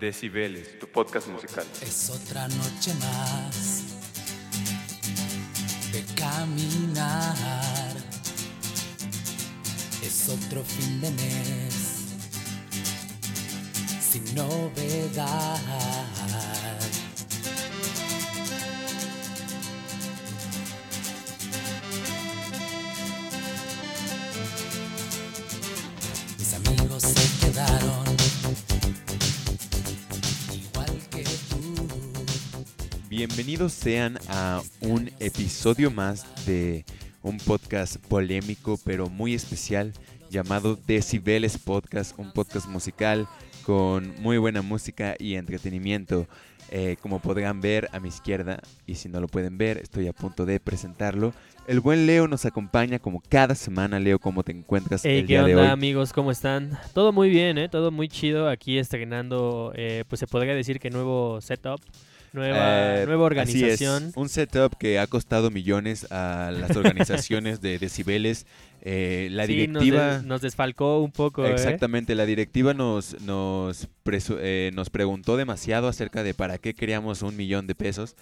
Decibeles, tu podcast musical. Es otra noche más de caminar. Es otro fin de mes sin novedad. Bienvenidos sean a un episodio más de un podcast polémico pero muy especial llamado Decibeles Podcast, un podcast musical con muy buena música y entretenimiento. Eh, como podrán ver a mi izquierda, y si no lo pueden ver, estoy a punto de presentarlo. El buen Leo nos acompaña como cada semana. Leo, ¿cómo te encuentras Hey, el ¿qué día de onda hoy? amigos? ¿Cómo están? Todo muy bien, ¿eh? Todo muy chido. Aquí estrenando, eh, pues se podría decir que nuevo setup, nueva, Eh, nueva así es, organización. un setup que ha costado millones a las organizaciones de decibeles. Eh, la Sí, nos directiva, des- nos, desfalcó un poco, ¿eh? exactamente, la directiva nos nos presu- eh, nos preguntó demasiado acerca de para qué queríamos un millón de pesos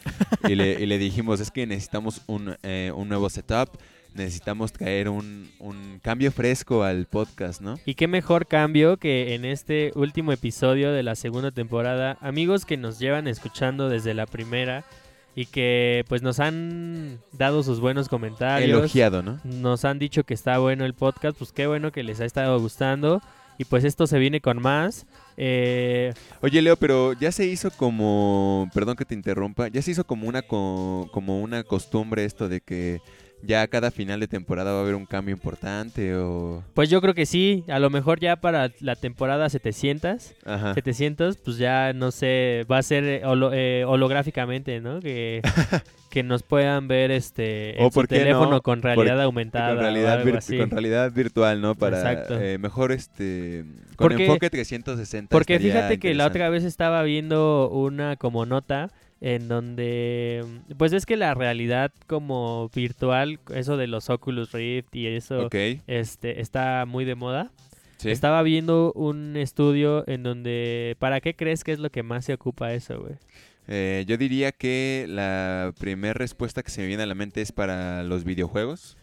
y le, y le dijimos es que necesitamos un, eh, un nuevo setup, necesitamos traer un, un cambio fresco al podcast, ¿no? Y qué mejor cambio que en este último episodio de la segunda temporada. Amigos que nos llevan escuchando desde la primera y que pues nos han dado sus buenos comentarios. Elogiado, ¿no? Nos han dicho que está bueno el podcast, pues qué bueno que les ha estado gustando. Y pues esto se viene con más. Eh, Oye, Leo, pero ya se hizo como, perdón que te interrumpa, ya se hizo como una co- como una costumbre esto de que ya cada final de temporada va a haber un cambio importante o pues yo creo que sí, a lo mejor ya para la temporada 700, ajá. 700, pues ya no sé, va a ser eh, holo- eh, holográficamente, ¿no? Que, que nos puedan ver este O en su teléfono no, con por- realidad aumentada con realidad, con realidad virtual, ¿no? Para Exacto. eh, mejor este con Porque- enfoque 360. Porque fíjate que la otra vez estaba viendo una como nota en donde pues es que la realidad como virtual, eso de los Oculus Rift y eso Ok, este está muy de moda. sí. Estaba viendo un estudio en donde ¿para qué crees que es lo que más se ocupa eso, güey? Eh, yo diría que la primera respuesta que se me viene a la mente es para los videojuegos.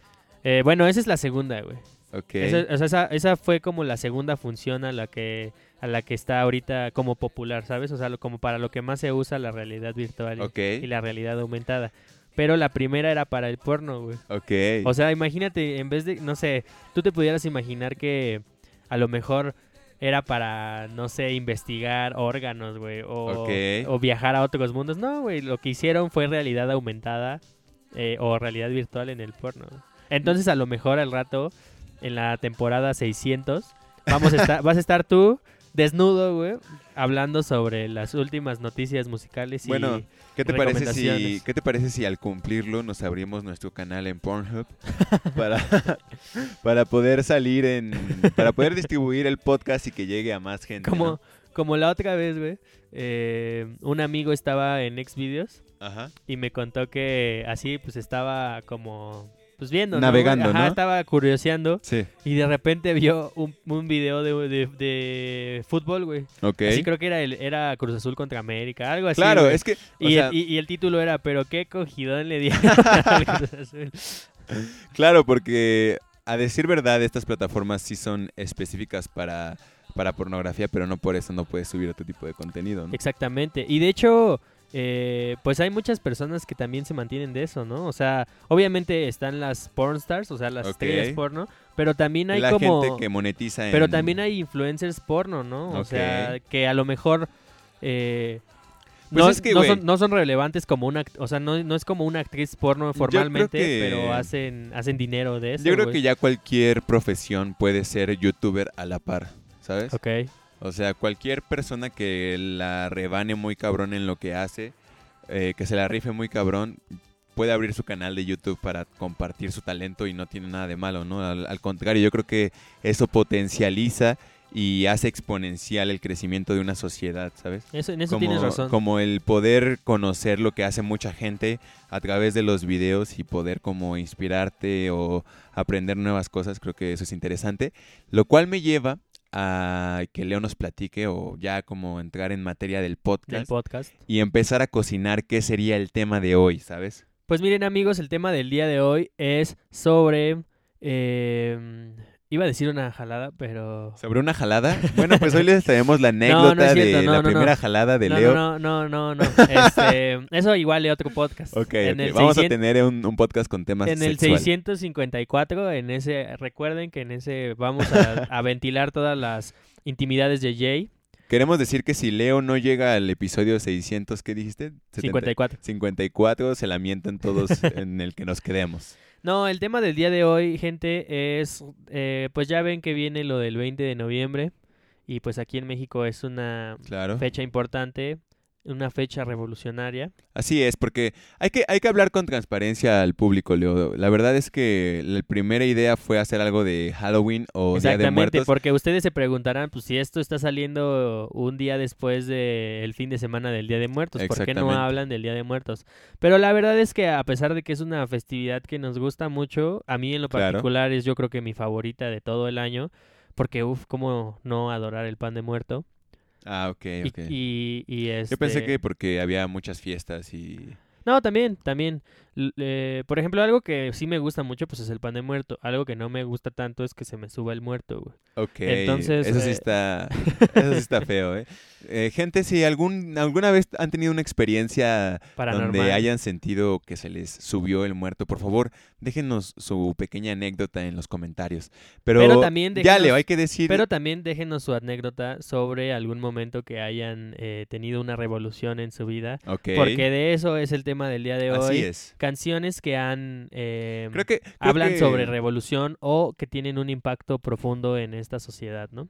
Eh, bueno, esa es la segunda, güey. Ok. Esa, o sea, esa, esa fue como la segunda función a la que a la que está ahorita como popular, ¿sabes? O sea, lo- como para lo que más se usa la realidad virtual y- la realidad aumentada. Pero la primera era para el porno, güey. Ok. O sea, imagínate, en vez de, no sé, tú te pudieras imaginar que a lo mejor era para, no sé, investigar órganos, güey, o, o viajar a otros mundos. No, güey, lo que hicieron fue realidad aumentada eh, o realidad virtual en el porno. Entonces, a lo mejor al rato, en la temporada 600, vamos a estar, vas a estar tú desnudo, güey, hablando sobre las últimas noticias musicales y... Bueno, ¿Qué te parece si qué te parece si al cumplirlo nos abrimos nuestro canal en Pornhub para para poder salir en para poder distribuir el podcast y que llegue a más gente, Como, ¿no? como la otra vez, güey, eh, un amigo estaba en Xvideos Ajá. y me contó que así pues estaba como pues viendo, ¿no, Navegando, güey? Ajá, ¿no? estaba curioseando Sí. y de repente vio un, un video de, de, de fútbol, güey. Ok. Así creo que era el, era Cruz Azul contra América, algo así. claro, güey. es que o y, sea, el, y, y el título era, pero qué cogidón le dieron al Cruz Azul. claro, porque a decir verdad estas plataformas sí son específicas para para pornografía, pero no por eso no puedes subir otro tipo de contenido, ¿no? Exactamente. Y de hecho, eh, pues hay muchas personas que también se mantienen de eso, ¿no? O sea, obviamente están las porn stars, o sea, las Ok. estrellas porno, pero también hay la como... gente que monetiza en Pero también hay influencers porno, ¿no? O sea, que a lo mejor... eh, Pues no, es que, no güey. son, no son relevantes como una... O sea, no, no es como una actriz porno formalmente, que- pero hacen, hacen dinero de eso, Yo creo que ya cualquier profesión puede ser youtuber a la par, ¿sabes? Ok. O sea, cualquier persona que la rebane muy cabrón en lo que hace, eh, que se la rife muy cabrón, puede abrir su canal de YouTube para compartir su talento y no tiene nada de malo, ¿no? Al, al contrario, yo creo que eso potencializa y hace exponencial el crecimiento de una sociedad, ¿sabes? Eso, en eso como, tienes razón. como el poder conocer lo que hace mucha gente a través de los videos y poder como inspirarte o aprender nuevas cosas, creo que eso es interesante. Lo cual me lleva a que Leo nos platique o ya como entrar en materia del podcast del podcast. y empezar a cocinar qué sería el tema de hoy, ¿sabes? Pues miren amigos, el tema del día de hoy es sobre... eh, iba a decir una jalada, pero... Sobre una jalada. Bueno, pues hoy les traemos la no anécdota es cierto, de no, la no, no. primera jalada de no, Leo. no, no, no, no, no. Este, eso igual de otro podcast. Ok, En ok. el vamos a 600 tener un, un podcast con temas En el sexuales. 654, en ese, recuerden que en ese vamos a, a ventilar todas las intimidades de Jay. Queremos decir que si Leo no llega al episodio 600, ¿qué dijiste? 70 54. 54, se lamentan todos en el que nos quedemos. No, el tema del día de hoy, gente, es, eh, pues ya ven que viene lo del 20 de noviembre y pues aquí en México es una Claro. fecha importante, una fecha revolucionaria. Así es, porque hay que, hay que hablar con transparencia al público, Leo. La verdad es que la primera idea fue hacer algo de Halloween o Día de Exactamente, Muertos. porque ustedes se preguntarán, pues si esto está saliendo un día después del fin de semana del Día de Muertos, ¿por qué no hablan del Día de Muertos? Pero la verdad es que a pesar de que es una festividad que nos gusta mucho, a mí en lo Claro. particular es yo creo que mi favorita de todo el año, porque uff, cómo no adorar el pan de muerto. Ah, ok, Y- ok. Y, y, Yo pensé este- que porque había muchas fiestas y... No, también, también. Eh, por ejemplo, algo que sí me gusta mucho, pues es el pan de muerto. Algo que no me gusta tanto es que se me suba el muerto, güey. Ok, Entonces, eso sí eh, está, eso sí está feo, ¿eh? Eh, Gente, si algún, alguna vez han tenido una experiencia Paranormal. donde hayan sentido que se les subió el muerto, por favor, déjenos su pequeña anécdota en los comentarios. Pero, Pero también ya, déjenos- Leo, hay que decir... Pero también déjenos su anécdota sobre algún momento que hayan tenido una revolución en su vida. Ok, Porque de eso es el tema del día de hoy. así es. Canciones que han eh, Creo que... creo hablan que- sobre revolución o que tienen un impacto profundo en esta sociedad, ¿no? O en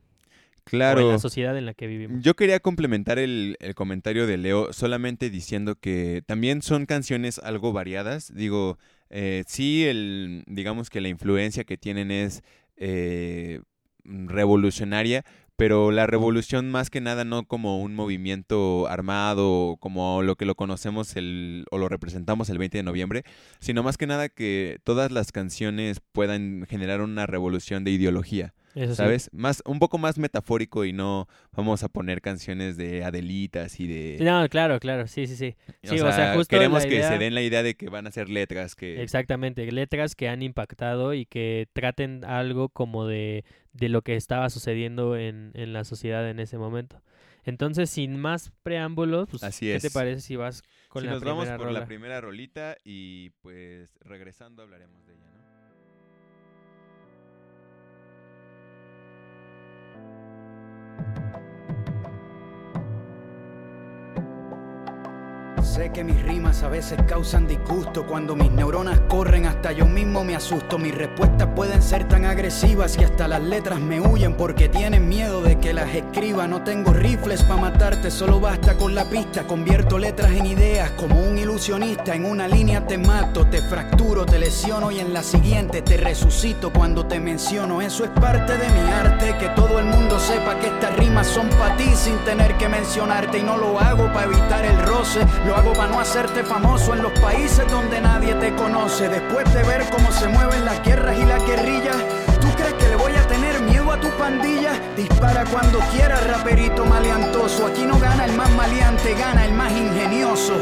Claro. la sociedad en la que vivimos. Yo quería complementar el, el comentario de Leo solamente diciendo que también son canciones algo variadas. Digo, eh, sí, el, digamos que la influencia que tienen es eh, revolucionaria, pero la revolución más que nada no como un movimiento armado, como lo que lo conocemos el, o lo representamos el 20 de noviembre, sino más que nada que todas las canciones puedan generar una revolución de ideología. Eso sí. ¿Sabes? Más, un poco más metafórico y no vamos a poner canciones de Adelitas y de... No, claro, claro, sí, sí, sí. sí, o sea, justo queremos que idea- se den la idea de que van a ser letras que... Exactamente, letras que han impactado y que traten algo como de, de lo que estaba sucediendo en, en la sociedad en ese momento. Entonces, sin más preámbulos, pues, Así ¿qué te parece si vas con Si la nos primera vamos por rola? la primera rolita y pues regresando hablaremos de ella, Sé que mis rimas a veces causan disgusto. Cuando mis neuronas corren hasta yo mismo me asusto. Mis respuestas pueden ser tan agresivas que hasta las letras me huyen Porque tienen miedo de que las escriba. No tengo rifles para matarte, solo basta con la pista. Convierto letras en ideas como un ilusionista. En una línea te mato, te fracturo, te lesiono Y en la siguiente te resucito. Cuando te menciono Eso es parte de mi arte, que todo el mundo sepa que estas rimas son para ti Sin tener que mencionarte. Y no lo hago para evitar el roce Lo para no hacerte famoso en los países donde nadie te conoce. Después de ver cómo se mueven las guerras y las guerrillas, ¿tú crees que le voy a tener miedo a tu pandilla? Dispara cuando quieras, raperito maleantoso. Aquí no gana el más maleante, gana el más ingenioso.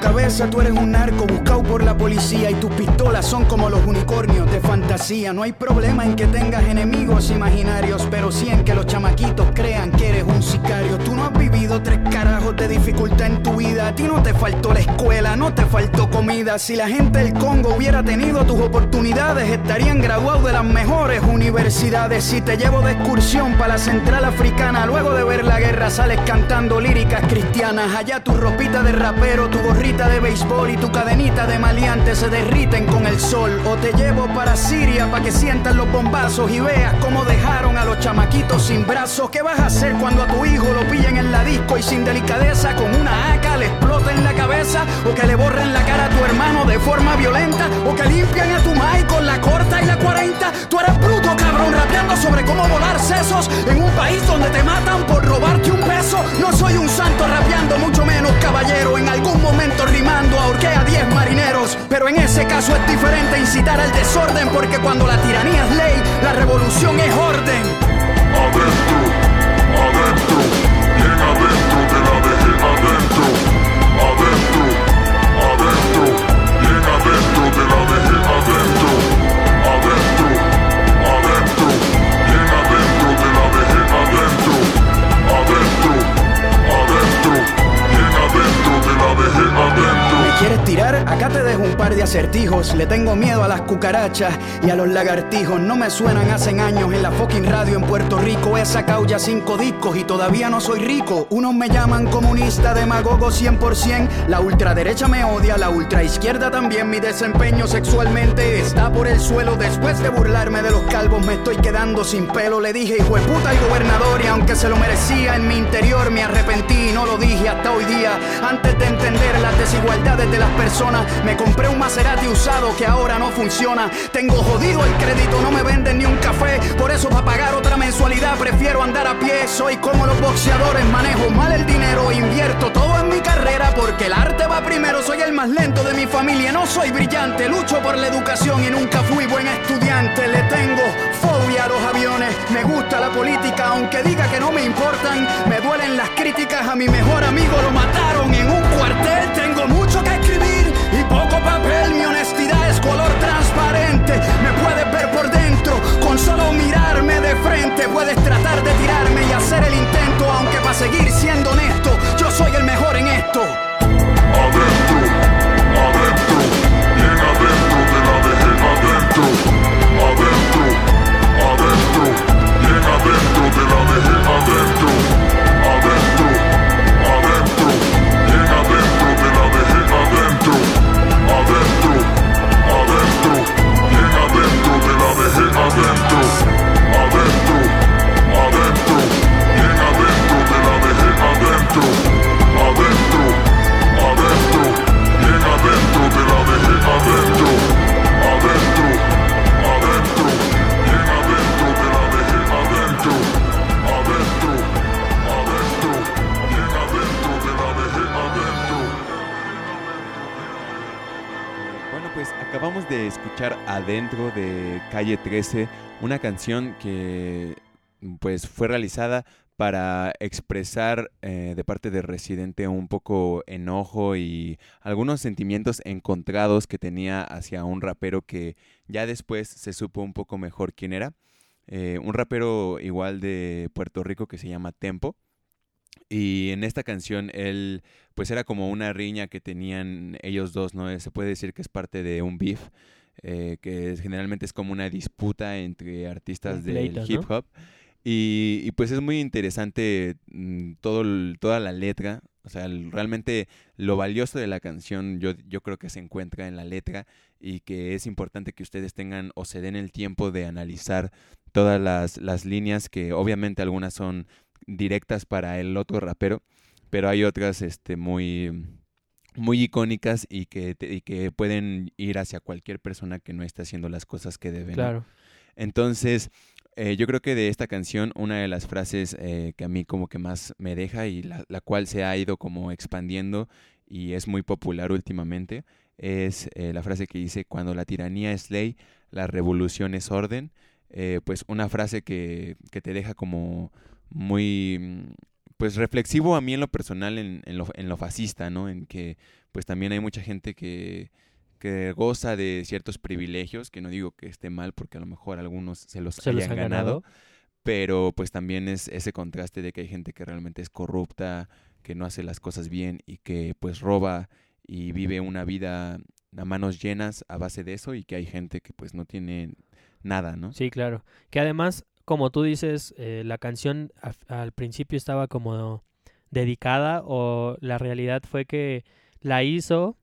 Cabeza tú eres un narco buscado por la policía y tus pistolas son como los unicornios de fantasía. No hay problema en que tengas enemigos imaginarios, pero sí en que los chamaquitos crean que eres un sicario. Tú no has vivido tres carajos de dificultad en tu vida. A ti no te faltó la escuela, no te faltó comida. Si la gente del Congo hubiera tenido tus oportunidades, estarían graduados de las mejores universidades. Si te llevo de excursión para la central africana, luego de ver la guerra sales cantando líricas cristianas. Allá tu ropita de rapero, tu de béisbol y tu cadenita de maleante se derriten con el sol. O te llevo para Siria para que sientas los bombazos y veas cómo dejaron a los chamaquitos sin brazos. ¿Qué vas a hacer cuando a tu hijo lo pillen en la disco y sin delicadeza con una AK le exploten la O que le borren la cara a tu hermano de forma violenta? O que limpian a tu mai con la corta y la 40? Tú eres bruto, cabrón, rapeando sobre cómo volar sesos en un país donde te matan por robarte un peso. No soy un santo rapeando, mucho menos caballero. En algún momento rimando ahorqué a 10 marineros. Pero en ese caso es diferente incitar al desorden, porque cuando la tiranía es ley, la revolución es orden. Quieres tirar? Acá te dejo un par de acertijos. Le tengo miedo a las cucarachas y a los lagartijos. No me suenan hace años en la fucking radio en Puerto Rico. He sacado ya cinco discos y todavía no soy rico. Unos me llaman comunista, demagogo 100%. La ultraderecha me odia, la ultraizquierda también. Mi desempeño sexualmente está por el suelo. Después de burlarme de los calvos, me estoy quedando sin pelo. Le dije, hijo de puta al gobernador, y aunque se lo merecía, en mi interior me arrepentí y no lo dije hasta hoy día. Antes de entender las desigualdades de las personas, me compré un Maserati usado que ahora no funciona. Tengo jodido el crédito, no me venden ni un café. Por eso, para pagar otra mensualidad, prefiero andar a pie. Soy como los boxeadores, manejo mal el dinero, invierto todo en mi carrera porque el arte va primero. Soy el más lento de mi familia, no soy brillante. Lucho por la educación y nunca fui buen estudiante. Le tengo fobia a los aviones, me gusta la política, aunque diga que no me importan. Me duelen las críticas, a mi mejor amigo lo mataron en un cuartel. Tengo mucho color transparente. Me puedes ver por dentro con solo mirarme de frente. Puedes tratar de tirarme y hacer el intento, aunque para seguir siendo honesto, yo soy el mejor en esto. Adentro, adentro, bien adentro de la vejez, adentro, adentro, adentro, bien adentro de la adentro, adentro, escuchar Adentro de Calle 13, una canción que pues fue realizada para expresar eh, de parte de Residente un poco enojo y algunos sentimientos encontrados que tenía hacia un rapero que ya después se supo un poco mejor quién era. Eh, un rapero igual de Puerto Rico que se llama Tempo. Y en esta canción él pues era como una riña que tenían ellos dos, ¿no? Se puede decir que es parte de un beef, eh, que es- generalmente es como una disputa entre artistas del hip hop. Y, y, pues es muy interesante mm, todo, toda la letra. O sea, realmente lo valioso de la canción yo, yo creo que se encuentra en la letra y que es importante que ustedes tengan o se den el tiempo de analizar todas las, las líneas que obviamente algunas son directas para el otro rapero, pero hay otras este, muy, muy icónicas y que, te- y que pueden ir hacia cualquier persona que no esté haciendo las cosas que debe. ¿no? Claro. Entonces, eh, yo creo que de esta canción, una de las frases eh, que a mí como que más me deja y la, la cual se ha ido como expandiendo y es muy popular últimamente, es eh, la frase que dice, cuando la tiranía es ley, la revolución es orden. Pues una frase que, que te deja como muy, pues reflexivo a mí en lo personal, en, en lo, en lo fascista, ¿no? En que pues también hay mucha gente que, que goza de ciertos privilegios, que no digo que esté mal porque a lo mejor algunos se los Se los hayan han ganado, ganado. pero pues también es ese contraste de que hay gente que realmente es corrupta, que no hace las cosas bien y que pues roba y vive una vida a manos llenas a base de eso y que hay gente que pues no tiene nada, ¿no? Sí, claro. Que además, como tú dices, eh, la canción a- al principio estaba como dedicada o la realidad fue que la hizo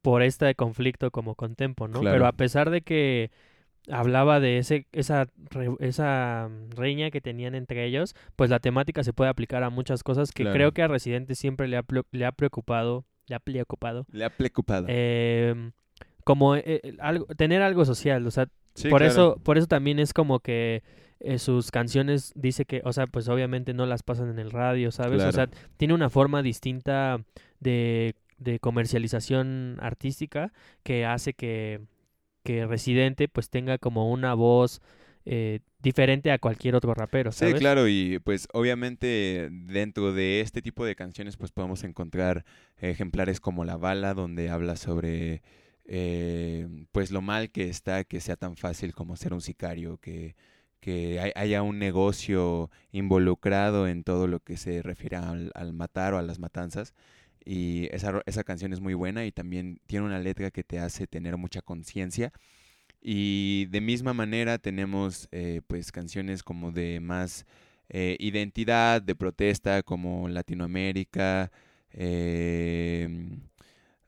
por este conflicto como con Tempo, ¿no? Claro. Pero a pesar de que hablaba de ese esa re- esa riña que tenían entre ellos, pues la temática se puede aplicar a muchas cosas que Claro. creo que a Residente siempre le ha, le ha preocupado, le ha preocupado. Le ha preocupado. eh, como eh, eh, algo, tener algo social, o sea, Sí, por claro. eso por eso también es como que eh, sus canciones dice que, o sea, pues obviamente no las pasan en el radio, ¿sabes? O sea, tiene una forma distinta de, de comercialización artística que hace que, que Residente pues tenga como una voz eh, diferente a cualquier otro rapero, Sí, ¿sabes? claro, y pues obviamente dentro de este tipo de canciones pues podemos encontrar ejemplares como La Bala, donde habla sobre eh, pues lo mal que está que sea tan fácil como ser un sicario, que, que hay- haya un negocio involucrado en todo lo que se refiere al, matar o a las matanzas. Y esa, esa canción es muy buena y también tiene una letra que te hace tener mucha conciencia. Y de misma manera tenemos eh, pues canciones como de más eh, identidad, de protesta, como Latinoamérica, eh,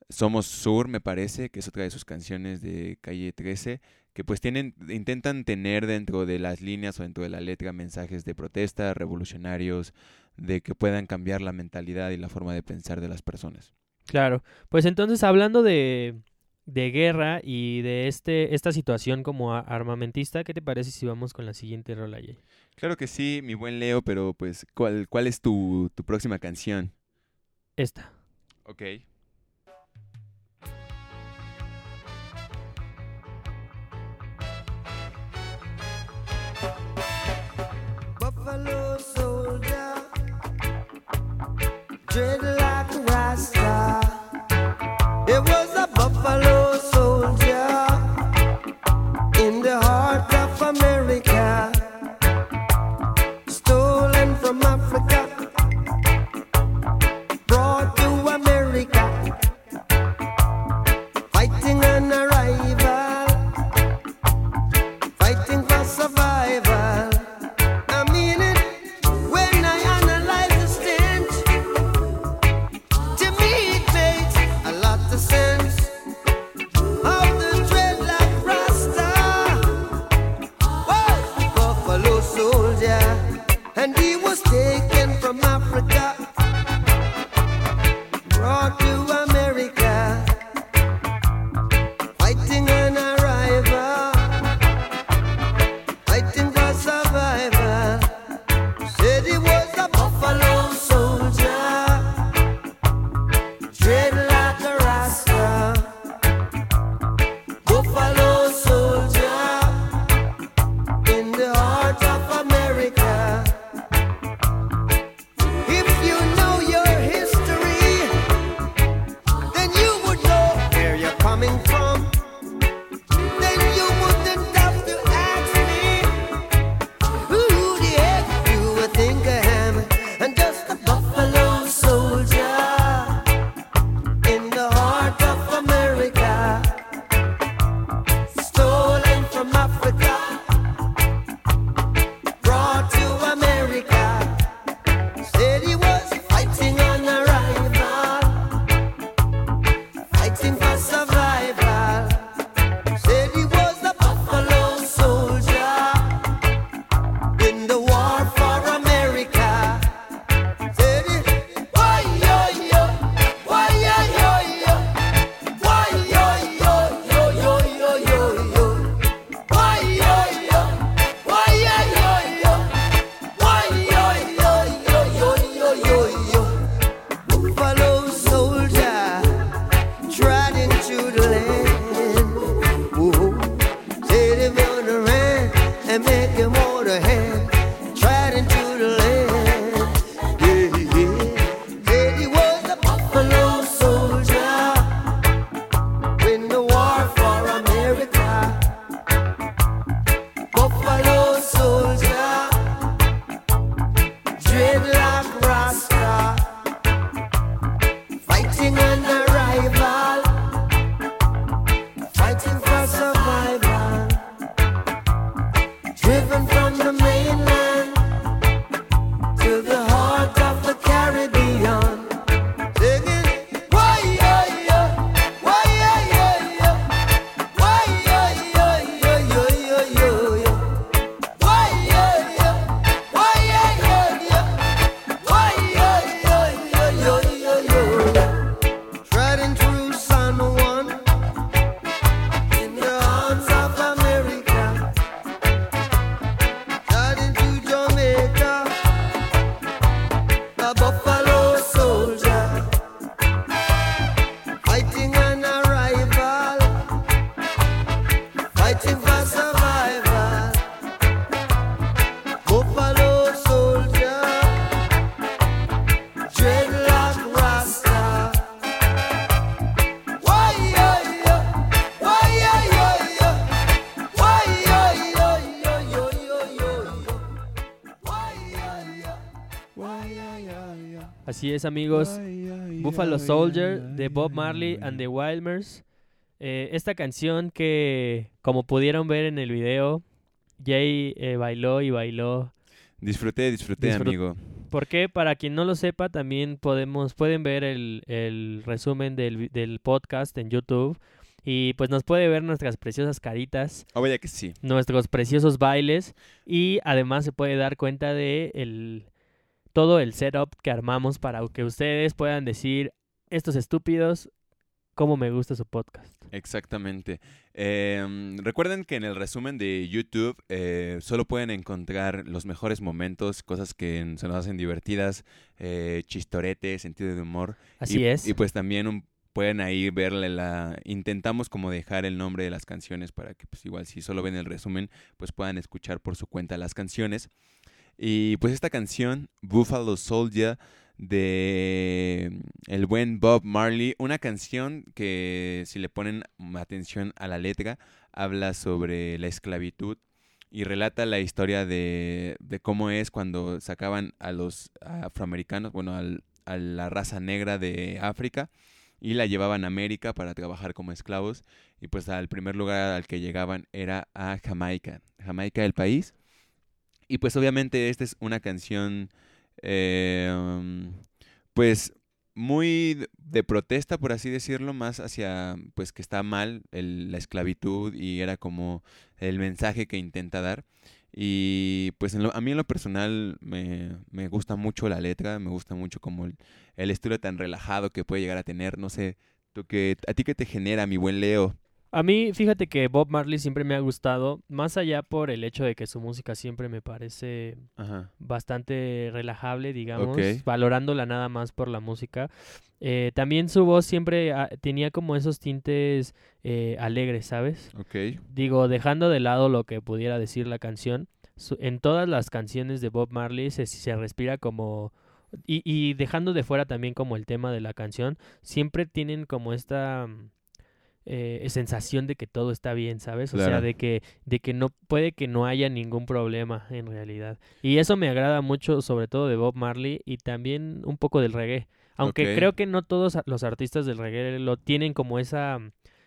Somos Sur, me parece, que es otra de sus canciones de Calle 13, que pues tienen, intentan tener dentro de las líneas o dentro de la letra mensajes de protesta, revolucionarios, de que puedan cambiar la mentalidad y la forma de pensar de las personas. Claro. Pues entonces, hablando de, de guerra y de este esta situación como armamentista, ¿qué te parece si vamos con la siguiente rola, Jay? Claro que sí, mi buen Leo, pero pues, ¿cuál, cuál es tu, tu próxima canción? Esta. Ok. Dreadlock rasta. It was a buffalo Así es, amigos. Buffalo Soldier de Bob Marley and the Wildmers. Eh, esta canción que, como pudieron ver en el video, Jay eh, bailó y bailó. Disfruté, disfruté, Disfrut- amigo. Porque para quien no lo sepa, también podemos, pueden ver el, el resumen del, del podcast en YouTube. Y pues nos puede ver nuestras preciosas caritas, Oh, vaya que sí. nuestros preciosos bailes. Y además se puede dar cuenta de el, todo el setup que armamos para que ustedes puedan decir, estos estúpidos, cómo me gusta su podcast. Exactamente. Em, recuerden que en el resumen de YouTube eh, solo pueden encontrar los mejores momentos, cosas que se nos hacen divertidas, eh, chistorete, sentido de humor. Así y, es. Y pues también un- pueden ahí verle la... Intentamos como dejar el nombre de las canciones para que pues igual si solo ven el resumen pues puedan escuchar por su cuenta las canciones. Y pues esta canción, Buffalo Soldier, de el buen Bob Marley, una canción que si le ponen atención a la letra, habla sobre la esclavitud y relata la historia de, de cómo es cuando sacaban a los afroamericanos, bueno, al- a la raza negra de África y la llevaban a América para trabajar como esclavos y pues al primer lugar al que llegaban era a Jamaica, Jamaica el país. Y pues obviamente esta es una canción um, pues muy de- protesta, por así decirlo, más hacia pues que está mal el- la esclavitud y era como el mensaje que intenta dar. Y pues en lo- a mí en lo personal me, me gusta mucho la letra, me gusta mucho como el, el estilo tan relajado que puede llegar a tener. No sé, tú que, ¿a ti qué te genera, mi buen Leo? A mí, fíjate que Bob Marley siempre me ha gustado, más allá por el hecho de que su música siempre me parece Ajá. bastante relajable, digamos, valorándola nada más por la música. Eh, también su voz siempre tenía como esos tintes eh, alegres, ¿sabes? Ok. Digo, dejando de lado lo que pudiera decir la canción, su- en todas las canciones de Bob Marley se, se respira como... Y, y dejando de fuera también como el tema de la canción, siempre tienen como esta eh, sensación de que todo está bien, ¿sabes? O sea, de que, de que no puede que no haya ningún problema en realidad. Y eso me agrada mucho, sobre todo de Bob Marley y también un poco del reggae. Aunque creo que no todos los artistas del reggae lo tienen como esa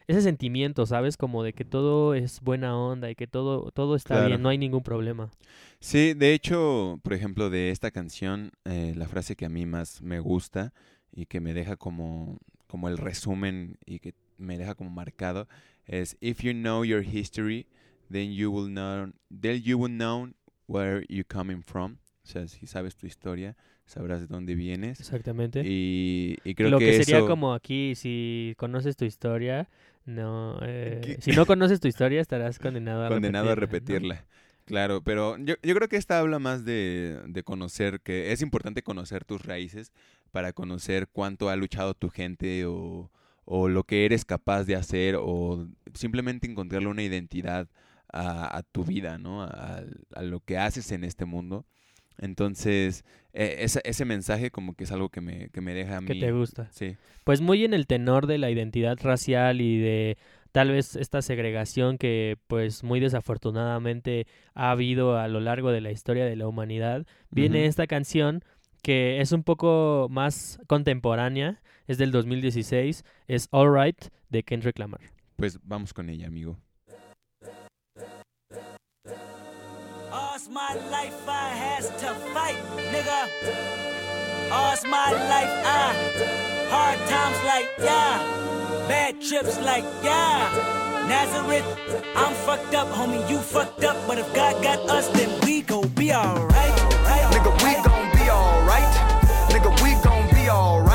ese sentimiento, ¿sabes? Como de que todo es buena onda y que todo todo está Claro. bien, no hay ningún problema. Sí, de hecho, por ejemplo, de esta canción, eh, la frase que a mí más me gusta y que me deja como, como el resumen y que me deja como marcado es If you know your history, then you will know, then you will know where you're coming from. O sea, si sabes tu historia, sabrás de dónde vienes. Exactamente. Y, y creo Lo que, que, sería eso- como aquí, si conoces tu historia, no, eh, si no conoces tu historia estarás condenado a condenado a repetirla, ¿no? repetirla. Claro, pero yo, yo creo que esta habla más de, de conocer, que es importante conocer tus raíces para conocer cuánto ha luchado tu gente o, o lo que eres capaz de hacer o simplemente encontrarle una identidad a, a tu vida, ¿no? A, a lo que haces en este mundo. Entonces, eh, esa- ese mensaje como que es algo que me, que me deja a mí. Que te gusta. Sí, Pues muy en el tenor de la identidad racial y de tal vez esta segregación que pues muy desafortunadamente ha habido a lo largo de la historia de la humanidad, viene esta canción que es un poco más contemporánea, es del 2016, es Alright de Kendrick Lamar. pues vamos con ella, amigo. All's my life I has to fight, nigga. All's my life I hard times like yeah, bad trips like yeah. Nazareth, I'm fucked up, homie, you fucked up, but if God got us, then we gon' be alright. Right, Nigga, we gon' alright.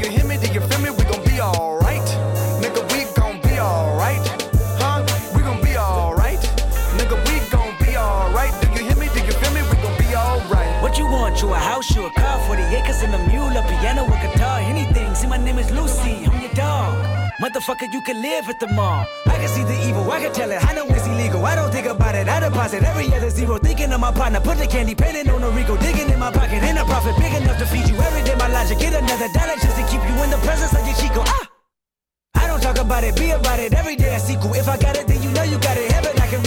You a car, 40 acres and a mule, a piano, a guitar, anything. See, my name is Lucy, I'm your dog. Motherfucker, you can live at the mall. I can see the evil, I can tell it. I know it's illegal. I don't think about it. I deposit every other zero. Thinking of my partner, put the candy painting on a Rico. Digging in my pocket, ain't a profit big enough to feed you every day. My logic, get another dollar just to keep you in the presence of your Chico. Ah! I don't talk about it, be about it. Every day a sequel. If I got it, then you know you got it.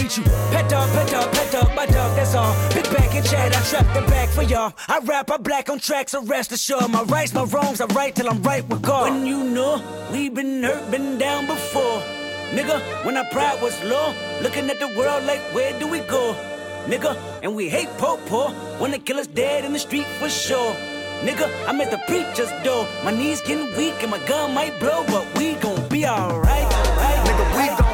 Can you. Pet dog, pet dog, pet dog, my dog, that's all. Big back and chat, I trap the back for y'all. I rap, I black on tracks, so rest assured. My rights, my wrongs, I right till I'm right with God. When you know we been hurt, been down before. Nigga, when our pride was low, looking at the world like, where do we go? Nigga, and we hate po po, wanna kill us dead in the street for sure. Nigga, I'm at the preacher's door. My knees getting weak and my gun might blow, but we gon' be alright. Nigga, we gon'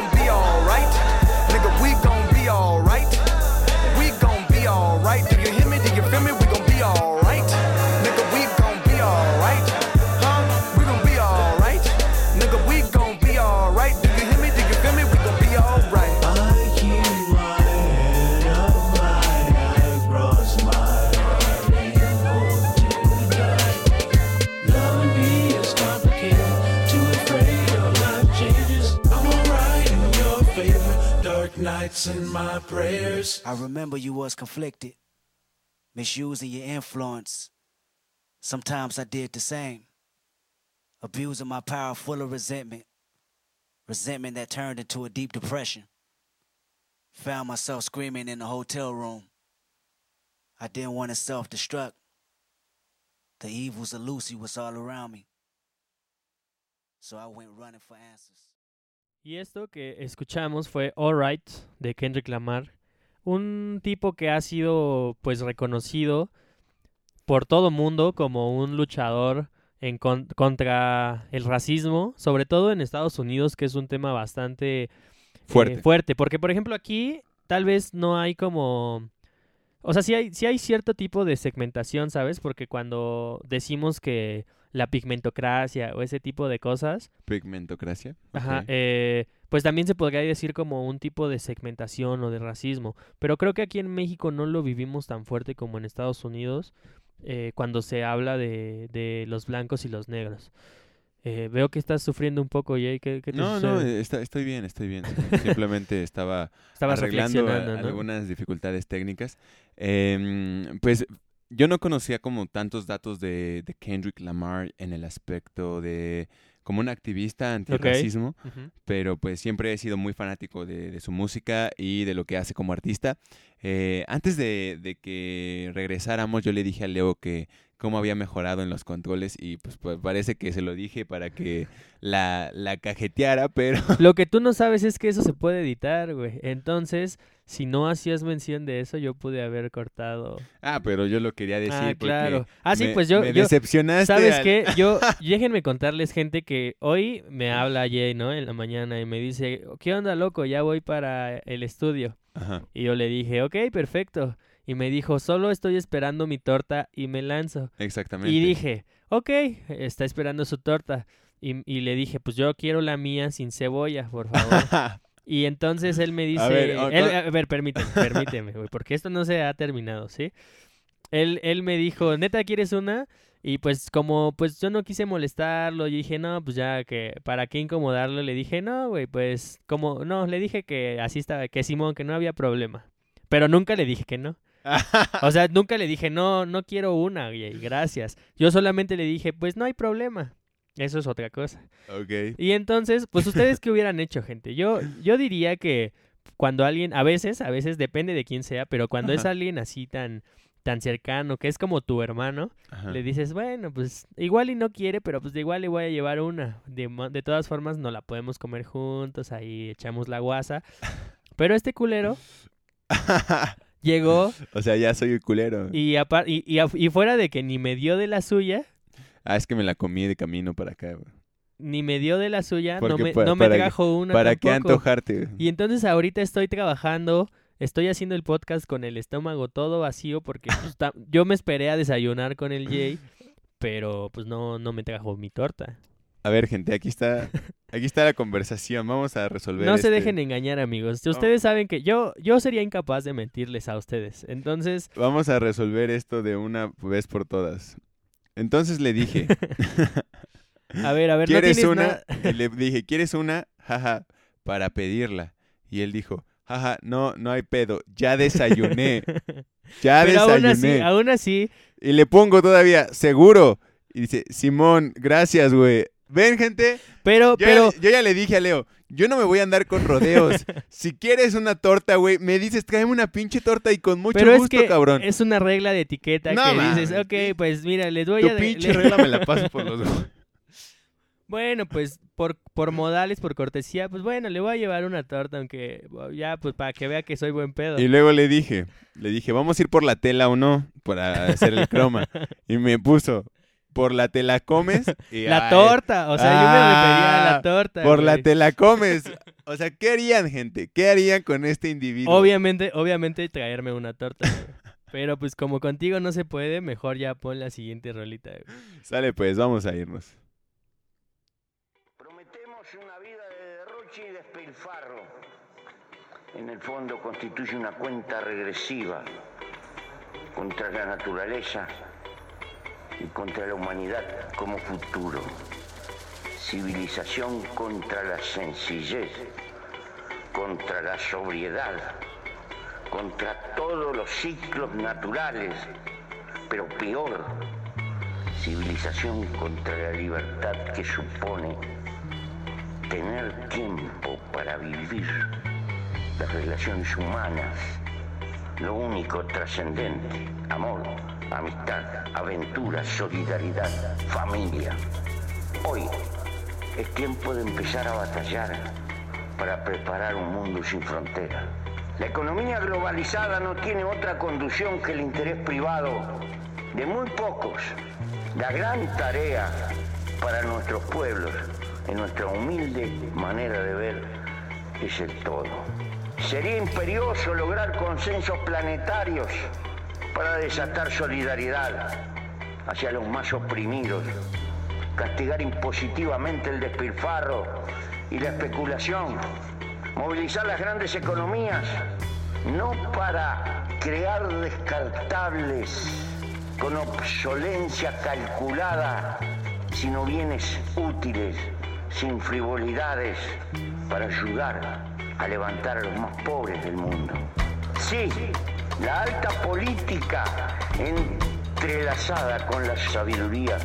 nights and my prayers. I remember you was conflicted, misusing your influence. Sometimes I did the same, abusing my power full of resentment, resentment that turned into a deep depression. Found myself screaming in the hotel room. I didn't want to self destruct. The evils of Lucy was all around me. So I went running for answers. Y esto que escuchamos fue Alright de Kendrick Lamar, un tipo que ha sido pues reconocido por todo mundo como un luchador en con- contra el racismo, sobre todo en Estados Unidos, que es un tema bastante eh, Fuerte. fuerte, porque por ejemplo aquí tal vez no hay como o sea, sí hay, sí hay cierto tipo de segmentación, ¿sabes? Porque cuando decimos que la pigmentocracia o ese tipo de cosas, Pigmentocracia. Ajá, eh, pues también se podría decir como un tipo de segmentación o de racismo. Pero creo que aquí en México no lo vivimos tan fuerte como en Estados Unidos eh, cuando se habla de, de los blancos y los negros. Eh, veo que estás sufriendo un poco, Jay. ¿Qué, qué te No, no, sucede? eh, está- estoy bien, estoy bien. Simplemente estaba Estabas arreglando a- ¿no? algunas dificultades técnicas. Em, pues yo no conocía como tantos datos de, de Kendrick Lamar en el aspecto de como un activista antirracismo, Ujú. pero pues siempre he sido muy fanático de, de su música y de lo que hace como artista. Eh, antes de, de que regresáramos, yo le dije a Leo que cómo había mejorado en los controles y pues, pues, parece que se lo dije para que la, la cajeteara, pero... Lo que tú no sabes es que eso se puede editar, güey. Entonces, si no hacías mención de eso, yo pude haber cortado. Ah, pero yo lo quería decir ah, porque claro. Ah, sí, me- pues yo, me yo decepcionaste. ¿Sabes al- qué? Yo, déjenme contarles, gente, que hoy me habla Jay, ¿no? En la mañana y me dice, ¿qué onda, loco? Ya voy para el estudio. Ajá. Y yo le dije, ok, perfecto. Y me dijo, solo estoy esperando mi torta y me lanzo. Exactamente. Y dije, ok, está esperando su torta. Y, y le dije, pues yo quiero la mía sin cebolla, por favor. Y entonces él me dice, ver, él- a ver, permíteme, permíteme, güey, porque esto no se ha terminado, ¿sí? Él, él me dijo, neta, ¿quieres una? Y pues como, pues yo no quise molestarlo, yo dije, no, pues ya que, ¿para qué incomodarlo? Le dije, no, güey, pues como, no, le dije que así estaba, que Simón, que no había problema. Pero nunca le dije que no. O sea, nunca le dije, no, no quiero una, güey, gracias. Yo solamente le dije, pues no hay problema. Eso es otra cosa. ok. Y entonces, pues ustedes qué hubieran hecho, gente. Yo, yo diría que cuando alguien, a veces, a veces depende de quién sea, pero cuando es alguien así tan, tan cercano, que es como tu hermano, Ajá. le dices, bueno, pues igual y no quiere, pero pues de igual le voy a llevar una. De, de todas formas, no la podemos comer juntos, ahí echamos la guasa. Pero este culero llegó o sea, ya soy el culero. y, y, y, y fuera de que ni me dio de la suya, Ah, es que me la comí de camino para acá, güey. ni me dio de la suya, no me, pa- no me trajo una ¿Para qué antojarte? güey? Y entonces ahorita estoy trabajando, estoy haciendo el podcast con el estómago todo vacío porque pues, ta- yo me esperé a desayunar con el Jay, pero pues no, no me trajo mi torta. A ver, gente, aquí está, aquí está la conversación. Vamos a resolver. No se este- dejen engañar, amigos. Ustedes saben que yo, yo sería incapaz de mentirles a ustedes. Entonces, Vamos a resolver esto de una vez por todas. Entonces le dije, a ver, a ver, ¿no ¿quieres una? Y le dije, ¿quieres una? Jaja, para pedirla. Y él dijo, jaja, no, no hay pedo, ya desayuné, ya Pero aún desayuné. así, aún así, Y le pongo todavía, seguro. Y dice, Simón, gracias, güey. ¿Ven, gente? pero, Yo, pero, ya, yo ya le dije a Leo, yo no me voy a andar con rodeos. si quieres una torta, güey, me dices, tráeme una pinche torta y con mucho pero es gusto, que cabrón. es una regla de etiqueta No que mames, dices, ok, pues mira, les voy Tu a... de- pinche le- regla me la paso por los huevos. Bueno, pues por, por modales, por cortesía, pues bueno, le voy a llevar una torta, aunque ya, pues para que vea que soy buen pedo. Y luego le dije, le dije, vamos a ir por la tela o no, para hacer el croma. Y me puso, por la tela comes. Y, La ay, torta, o sea, yo me refería a Ah, la torta. Por la güey. tela comes. O sea, ¿qué harían, gente? ¿Qué harían con este individuo? Obviamente, obviamente traerme una torta. güey. Pero pues como contigo no se puede, mejor ya pon la siguiente rolita. güey. Sale pues, vamos a irnos. Prometemos una vida de derroche y despilfarro. En el fondo constituye una cuenta regresiva contra la naturaleza y contra la humanidad como futuro. Civilización contra la sencillez, contra la sobriedad, contra todos los ciclos naturales, pero peor, civilización contra la libertad que supone tener tiempo para vivir las relaciones humanas, lo único trascendente, amor, amistad, aventura, solidaridad, familia. Hoy es tiempo de empezar a batallar para preparar un mundo sin fronteras. La economía globalizada no tiene otra conducción que el interés privado de muy pocos. La gran tarea para nuestros pueblos, en nuestra humilde manera de ver, es el todo. Sería imperioso lograr consensos planetarios para desatar solidaridad hacia los más oprimidos, castigar impositivamente el despilfarro y la especulación, movilizar las grandes economías, no para crear descartables con obsolencia calculada, sino bienes útiles, sin frivolidades, para ayudar a levantar a los más pobres del mundo. Sí, la alta política entrelazada con la sabiduría.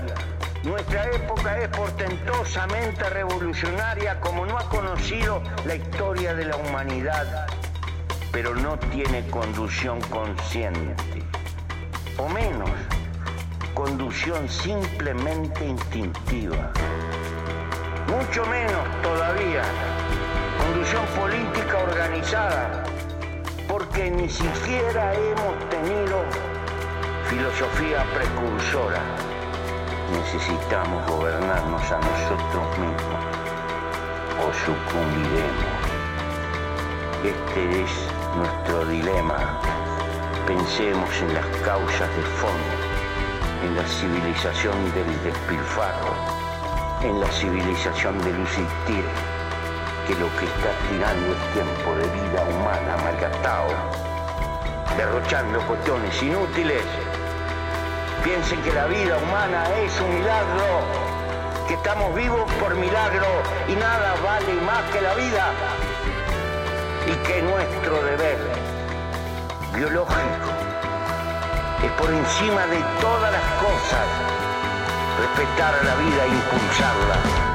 Nuestra época es portentosamente revolucionaria como no ha conocido la historia de la humanidad, pero no tiene conducción consciente, o menos, conducción simplemente instintiva. Mucho menos todavía, conducción política organizada, porque ni siquiera hemos tenido filosofía precursora. Necesitamos gobernarnos a nosotros mismos o sucumbiremos. Este es nuestro dilema. Pensemos en las causas de fondo, en la civilización del despilfarro, en la civilización del existir, que lo que está tirando es tiempo de vida humana malgastado, derrochando cuestiones inútiles. Piensen que la vida humana es un milagro, que estamos vivos por milagro y nada vale más que la vida. Y que nuestro deber biológico es por encima de todas las cosas respetar la vida e impulsarla.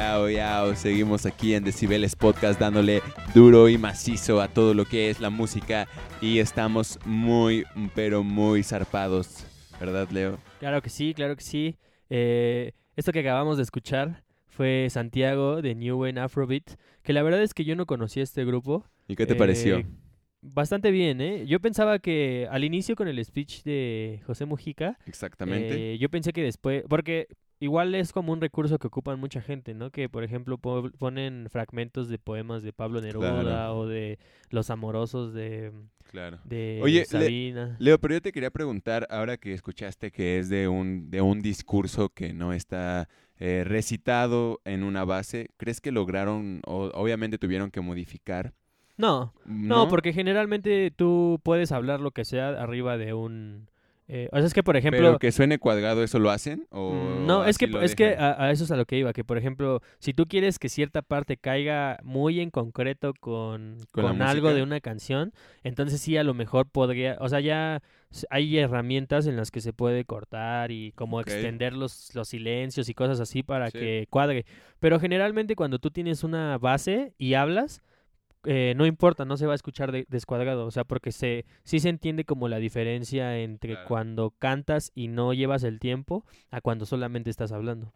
Yao, yao. Seguimos aquí en Decibeles Podcast dándole duro y macizo a todo lo que es la música y estamos muy, pero muy zarpados, ¿verdad, Leo? Claro que sí, claro que sí. Eh, esto que acabamos de escuchar fue Santiago de New Wave Afrobeat, que la verdad es que yo no conocía este grupo. ¿Y qué te Eh, pareció? Bastante bien, ¿eh? Yo pensaba que al inicio con el speech de José Mujica, Exactamente. eh, yo pensé que después, porque igual es como un recurso que ocupan mucha gente, ¿no? Que por ejemplo po- ponen fragmentos de poemas de Pablo Neruda Claro. o de Los Amorosos de, claro. de Oye, Le- Sabina. Leo, pero yo te quería preguntar, ahora que escuchaste que es de un, de un discurso que no está eh, recitado en una base, ¿crees que lograron, o obviamente tuvieron que modificar? No, no, porque generalmente tú puedes hablar lo que sea arriba de un... eh, o sea, es que, por ejemplo... Pero que suene cuadrado, ¿eso lo hacen? ¿O Mm, No, es que, es que a, a eso es a lo que iba, que por ejemplo, si tú quieres que cierta parte caiga muy en concreto con, ¿Con algo de una canción, entonces sí a lo mejor podría, o sea, ya hay herramientas en las que se puede cortar y como extender los, los silencios y cosas así para Sí. que cuadre. Pero generalmente cuando tú tienes una base y hablas, eh, no importa, no se va a escuchar de- descuadrado, o sea, porque se sí se entiende como la diferencia entre Claro. cuando cantas y no llevas el tiempo a cuando solamente estás hablando.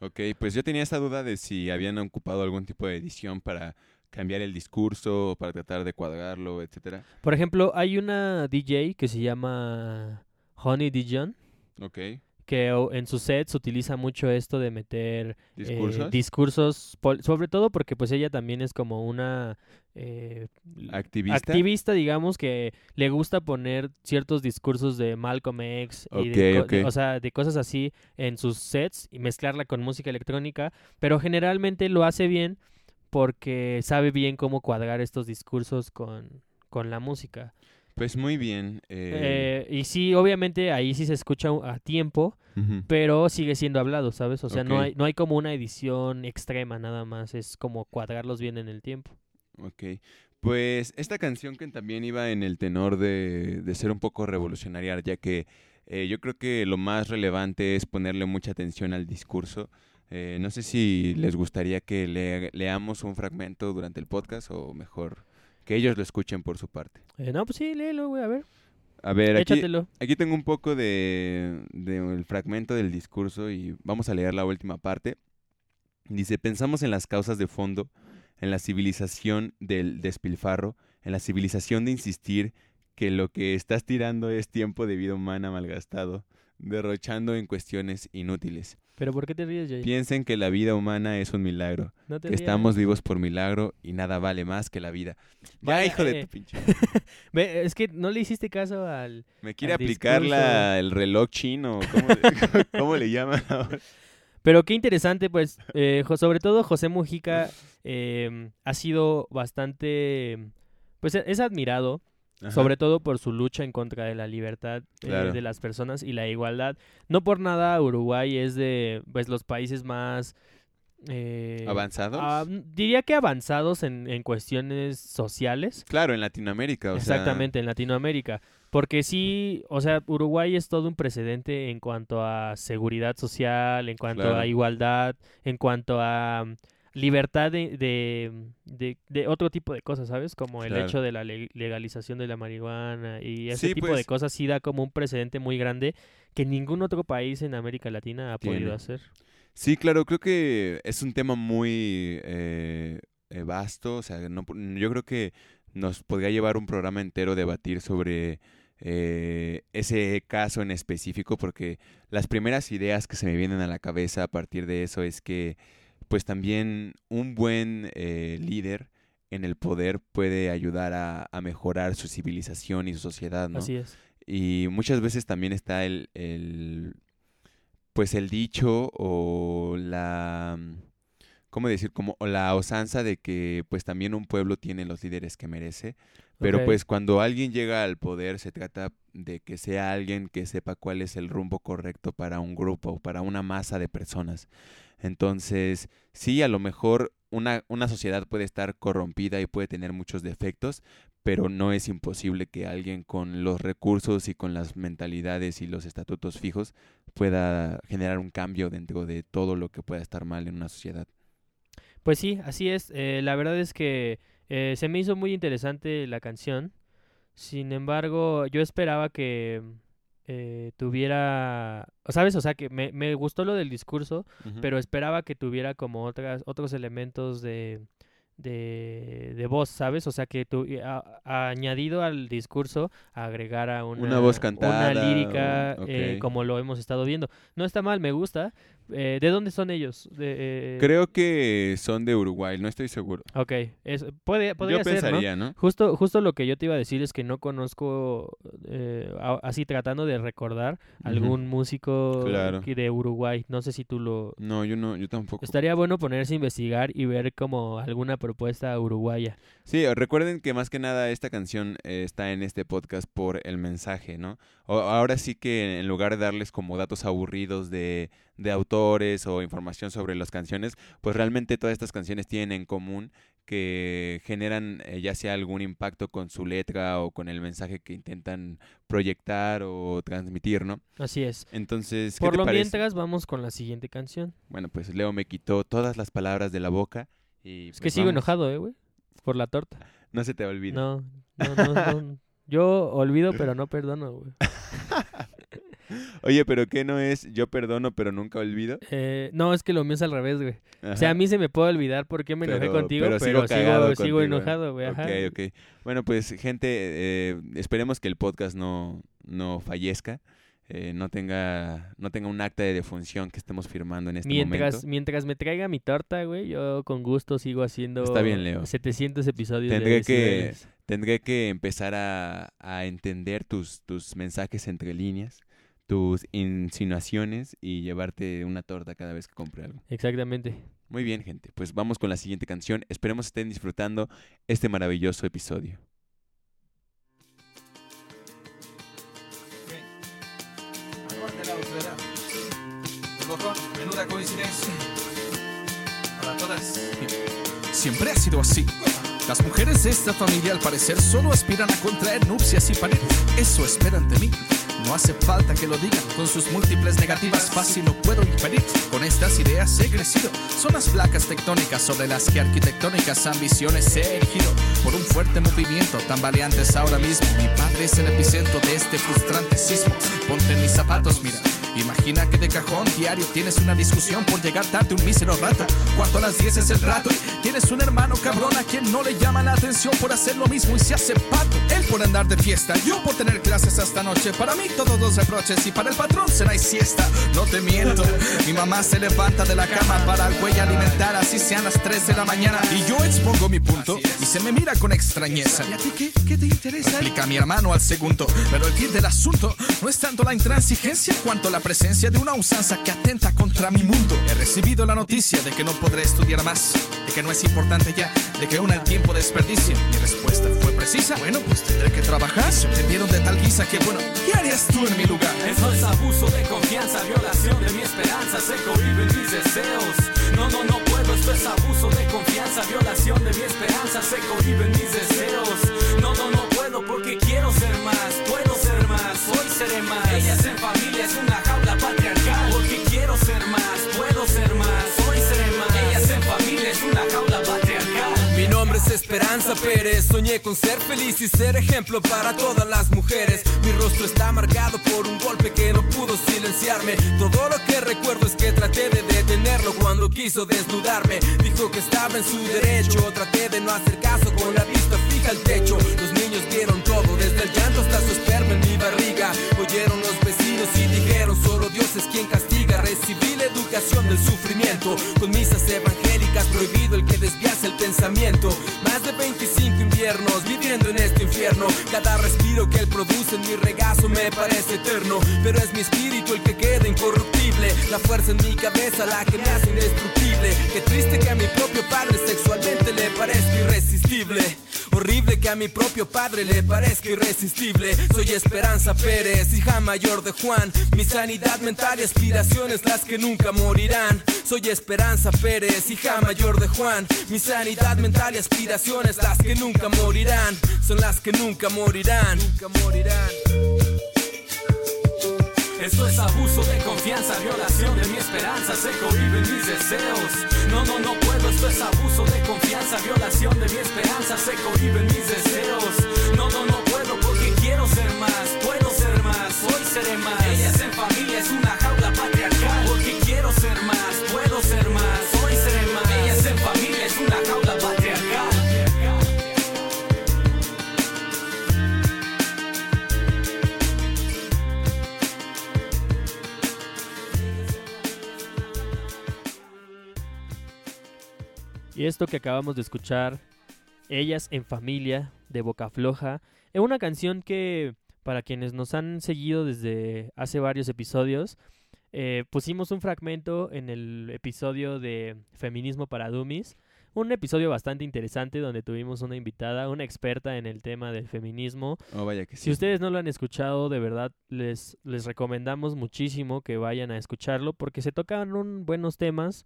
Ok, pues yo tenía esa duda de si habían ocupado algún tipo de edición para cambiar el discurso, para tratar de cuadrarlo, etcétera. Por ejemplo, hay una DJ que se llama Honey Dijon, Ok, que o- en sus sets utiliza mucho esto de meter eh, ¿discursos? sobre todo porque pues ella también es como una eh, ¿Activista? activista, digamos, que le gusta poner ciertos discursos de Malcolm X y de- o sea, de cosas así en sus sets y mezclarla con música electrónica, pero generalmente lo hace bien porque sabe bien cómo cuadrar estos discursos con, con la música. Pues muy bien. eh, Eh, y sí, obviamente ahí sí se escucha a tiempo, pero sigue siendo hablado, ¿sabes? O sea, no hay no hay como una edición extrema nada más, es como cuadrarlos bien en el tiempo. Ok, pues esta canción que también iba en el tenor de, de ser un poco revolucionaria, ya que eh, yo creo que lo más relevante es ponerle mucha atención al discurso. Eh, no sé si les gustaría que le- leamos un fragmento durante el podcast o mejor que ellos lo escuchen por su parte. Eh, no, pues sí, léelo, güey, a ver. A ver, aquí, Échatelo. aquí tengo un poco de, de el fragmento del discurso y vamos a leer la última parte. Dice, pensamos en las causas de fondo, en la civilización del despilfarro, en la civilización de insistir que lo que estás tirando es tiempo de vida humana malgastado. Derrochando en cuestiones inútiles. ¿Pero por qué te ríes, Jay? Piensen que la vida humana es un milagro, No te que rías. estamos vivos por milagro y nada vale más que la vida. Ya, hijo de eh. tu pinche. Es que no le hiciste caso al... Me quiere al aplicar la, el reloj chino, ¿cómo, le- cómo le llaman ahora? Pero qué interesante, pues, eh, sobre todo José Mujica eh, ha sido bastante, pues es admirado, Ajá. sobre todo por su lucha en contra de la libertad eh, de las personas y la igualdad. No por nada Uruguay es de, pues, los países más... eh, ¿Avanzados? ah, diría que avanzados en, en cuestiones sociales. Claro, en Latinoamérica, o sea, Exactamente, en Latinoamérica. Porque sí, o sea, Uruguay es todo un precedente en cuanto a seguridad social, en cuanto Claro. a igualdad, en cuanto a libertad de, de, de- de otro tipo de cosas, ¿sabes? Como el Claro. hecho de la le- legalización de la marihuana y ese Sí, tipo de pues. cosas sí da como un precedente muy grande que ningún otro país en América Latina ha Tiene. podido hacer. Sí, claro, creo que es un tema muy eh, eh, vasto, o sea, no, yo creo que nos podría llevar un programa entero debatir sobre eh, ese caso en específico, porque las primeras ideas que se me vienen a la cabeza a partir de eso es que, pues también un buen eh, líder en el poder puede ayudar a, a mejorar su civilización y su sociedad, ¿no? Así es. Y muchas veces también está el, el pues el dicho o la ¿cómo decir? como la osanza de que pues también un pueblo tiene los líderes que merece, pero pues cuando alguien llega al poder se trata de que sea alguien que sepa cuál es el rumbo correcto para un grupo o para una masa de personas. Entonces, sí, a lo mejor una, una sociedad puede estar corrompida y puede tener muchos defectos, pero no es imposible que alguien con los recursos y con las mentalidades y los estatutos fijos pueda generar un cambio dentro de todo lo que pueda estar mal en una sociedad. Pues sí, así es. Eh, la verdad es que eh, se me hizo muy interesante la canción. Sin embargo, yo esperaba que eh, tuviera, ¿sabes? O sea, que me, me gustó lo del discurso, pero esperaba que tuviera como otras, otros elementos de, de, de voz, ¿sabes? O sea, que tu, a- a- añadido al discurso agregara una, Una voz cantada, una lírica, o- eh, como lo hemos estado viendo. No está mal, me gusta. Eh, ¿De dónde son ellos? De, eh, Creo que son de Uruguay, no estoy seguro. Ok, es, puede, podría Yo ser, pensaría, ¿no? Justo, justo lo que yo te iba a decir es que no conozco, eh, así tratando de recordar, algún músico Claro. de Uruguay. No sé si tú lo... No, yo no, yo tampoco. Estaría bueno ponerse a investigar y ver como alguna propuesta uruguaya. Sí, recuerden que más que nada esta canción eh, está en este podcast por el mensaje, ¿no? O- ahora sí que en lugar de darles como datos aburridos de, de autores o información sobre las canciones, pues realmente todas estas canciones tienen en común que generan eh, ya sea algún impacto con su letra o con el mensaje que intentan proyectar o transmitir, ¿no? Así es. Entonces, ¿qué Por te lo parece? mientras vamos con la siguiente canción. Bueno, pues Leo me quitó todas las palabras de la boca y Es que pues sigo vamos. enojado, eh, güey. Por la torta. No se te olvide. No, no, no, no. Yo olvido, pero no perdono, güey. Oye, pero ¿qué no es yo perdono pero nunca olvido? Eh, no, es que lo mío es al revés, güey. O sea, a mí se me puede olvidar por qué me enojé contigo, pero, sigo, sigo contigo, ¿eh? enojado, güey. ajá. Ok, ok. Bueno, pues gente, eh, esperemos que el podcast no, no fallezca, eh, no tenga no tenga un acta de defunción que estemos firmando en este Mientras, momento. mientras me traiga mi torta, güey, yo con gusto sigo haciendo Está bien, Leo. 700 episodios de Tendré que, Decibeles. tendré que empezar a, a entender tus, tus mensajes entre líneas, tus insinuaciones y llevarte una torta cada vez que compre algo. Exactamente. Muy bien, gente. Pues vamos con la siguiente canción. Esperemos estén disfrutando este maravilloso episodio. Menuda coincidencia. Para todas. Siempre ha sido así. Las mujeres de esta familia al parecer solo aspiran a contraer nupcias y paredes. Eso esperan de mí. No hace falta que lo digan, con sus múltiples negativas fácil lo puedo inferir. Con estas ideas he crecido, son las placas tectónicas sobre las que arquitectónicas ambiciones he erigido. Por un fuerte movimiento, tambaleantes ahora mismo. Mi padre es el epicentro de este frustrante sismo. Ponte mis zapatos, mira. Imagina que de cajón diario tienes una discusión por llegar tarde un mísero rato. Cuarto a las 10 es el rato y tienes un hermano cabrón a quien no le llama la atención por hacer lo mismo y se hace pato. Él por andar de fiesta, yo por tener clases hasta noche. Para mí todos los reproches y para el patrón será y siesta. No te miento, mi mamá se levanta de la cama para al güey alimentar, así sean las 3 de la mañana. Y yo expongo mi punto y se me mira con extrañeza. ¿Y a ti qué, qué te interesa? Explica mi hermano al segundo. Pero el fin del asunto no es tanto la intransigencia cuanto la presencia de una usanza que atenta contra mi mundo. He recibido la noticia de que no podré estudiar más, de que no es importante ya, de que aún el tiempo desperdicia. Mi respuesta fue precisa. Bueno, pues tendré que trabajar. Se entendieron de tal guisa que, bueno, ¿qué harías tú en mi lugar? Eso es abuso de confianza, violación de mi esperanza, se cohiben mis deseos. No, no, no puedo, esto es abuso de confianza, violación de mi esperanza, se cohiben mis deseos. No, no, no Esperanza Pérez, soñé con ser feliz y ser ejemplo para todas las mujeres. Mi rostro está marcado por un golpe que no pudo silenciarme. Todo lo que recuerdo es que traté de detenerlo cuando quiso desnudarme. Dijo que estaba en su derecho, traté de no hacer caso con la vista fija al techo. Los niños vieron todo, desde el llanto hasta su esperma en mi barriga. Oyeron los vecinos y dijeron, solo Dios es quien castiga. Recibí la educación del sufrimiento, con misas evangélicas prohibido el que desviase el pensamiento. Más de 25 inviernos viviendo en este infierno. Cada respiro que él produce en mi regazo me parece eterno. Pero es mi espíritu el que queda incorruptible. La fuerza en mi cabeza la que me hace indestructible. Qué triste que a mi propio padre sexualmente le parezca irresistible. Horrible que a mi propio padre le parezca irresistible. Soy Esperanza Pérez, hija mayor de Juan. Mi sanidad mental y aspiraciones las que nunca morirán. Soy Esperanza Pérez, hija mayor de Juan. Mi sanidad mental y aspiraciones las que nunca morirán. Son las que nunca morirán. Nunca morirán. Esto es abuso de confianza, violación de mi esperanza, se cohiben mis deseos. No, no, no puedo, esto es abuso de confianza, violación de mi esperanza, se cohiben mis deseos. No, no, no puedo porque quiero ser más, puedo ser más, hoy seré más. Ellas en familia es una Y esto que acabamos de escuchar, Ellas en Familia, de Boca Floja, es una canción que, para quienes nos han seguido desde hace varios episodios, eh, pusimos un fragmento en el episodio de Feminismo para Dummies. Un episodio bastante interesante donde tuvimos una invitada, una experta en el tema del feminismo. Oh, vaya que Si sí. ustedes no lo han escuchado, de verdad les, les recomendamos muchísimo que vayan a escucharlo porque se tocan un- buenos temas,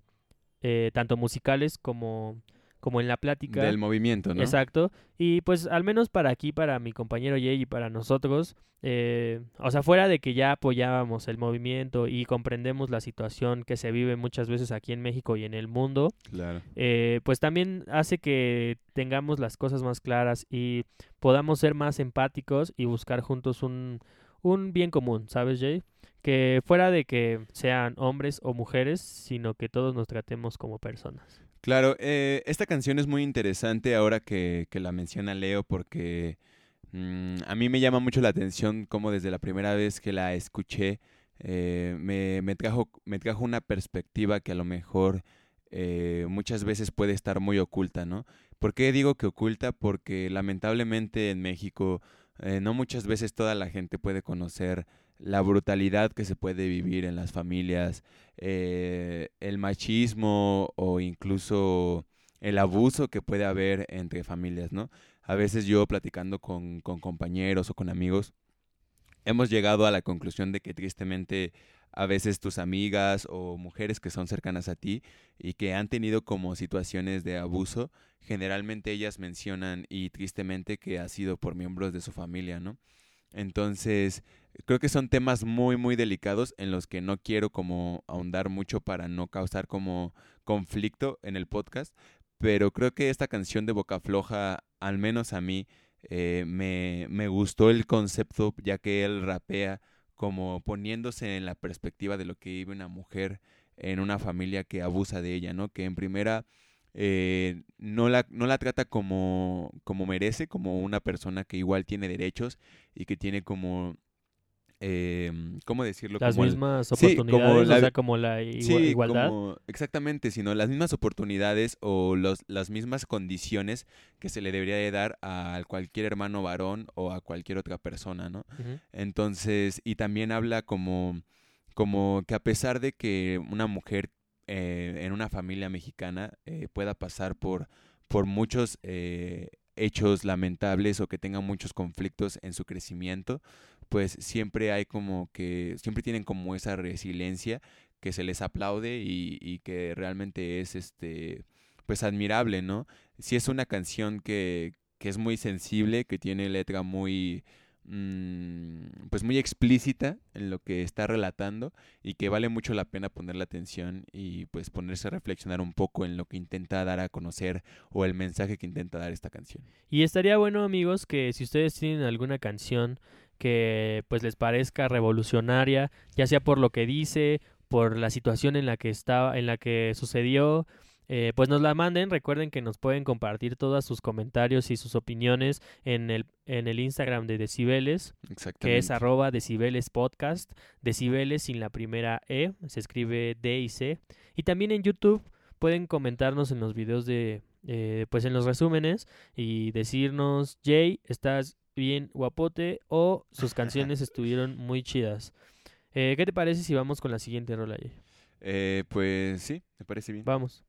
eh, tanto musicales como, como en la plática. Del movimiento, ¿no? Exacto. Y pues al menos para aquí, para mi compañero Jay y para nosotros, eh, o sea, fuera de que ya apoyábamos el movimiento y comprendemos la situación que se vive muchas veces aquí en México y en el mundo, Claro. eh, pues también hace que tengamos las cosas más claras y podamos ser más empáticos y buscar juntos un, un bien común, ¿sabes, Jay? Que fuera de que sean hombres o mujeres, sino que todos nos tratemos como personas. Claro, eh, esta canción es muy interesante ahora que, que la menciona Leo porque mm, a mí me llama mucho la atención como desde la primera vez que la escuché eh, me, me trajo, me trajo una perspectiva que a lo mejor eh, muchas veces puede estar muy oculta, ¿no? ¿Por qué digo que oculta? Porque lamentablemente en México eh, no muchas veces toda la gente puede conocer la brutalidad que se puede vivir en las familias, eh, el machismo o incluso el abuso que puede haber entre familias, ¿no? A veces yo platicando con, con compañeros o con amigos, hemos llegado a la conclusión de que tristemente a veces tus amigas o mujeres que son cercanas a ti y que han tenido como situaciones de abuso, generalmente ellas mencionan y tristemente que ha sido por miembros de su familia, ¿no? Entonces, creo que son temas muy, muy delicados en los que no quiero como ahondar mucho para no causar como conflicto en el podcast, pero creo que esta canción de Boca Floja, al menos a mí, eh, me, me gustó el concepto ya que él rapea como poniéndose en la perspectiva de lo que vive una mujer en una familia que abusa de ella, ¿no? Que en primera eh, no, la, no la trata como, como merece, como una persona que igual tiene derechos y que tiene como... Eh, ¿Cómo decirlo? Las Como el- mismas Sí, oportunidades, la- o sea, como la Sí, igualdad. como- exactamente, sino las mismas oportunidades o los, las mismas condiciones que se le debería de dar a cualquier hermano varón o a cualquier otra persona, ¿no? Entonces, y también habla como, como que a pesar de que una mujer eh, en una familia mexicana eh, pueda pasar por, por muchos eh, hechos lamentables o que tenga muchos conflictos en su crecimiento, pues siempre hay como que, siempre tienen como esa resiliencia que se les aplaude y, y que realmente es este pues admirable, ¿no? Si es una canción que, que es muy sensible, que tiene letra muy mm, pues muy explícita en lo que está relatando y que vale mucho la pena ponerle atención y pues ponerse a reflexionar un poco en lo que intenta dar a conocer o el mensaje que intenta dar esta canción. Y estaría bueno, amigos, que si ustedes tienen alguna canción que pues les parezca revolucionaria, ya sea por lo que dice, por la situación en la que estaba, en la que sucedió, eh, pues nos la manden. Recuerden que nos pueden compartir todos sus comentarios y sus opiniones en el, en el Instagram de Decibeles, que es arroba Decibeles Podcast, Decibeles sin la primera E, se escribe D y C. Y también en YouTube pueden comentarnos en los videos de, eh, pues en los resúmenes y decirnos, Jay, estás bien guapote o sus canciones estuvieron muy chidas. Eh, ¿Qué te parece si vamos con la siguiente rola? Eh, pues sí, me parece bien. Vamos.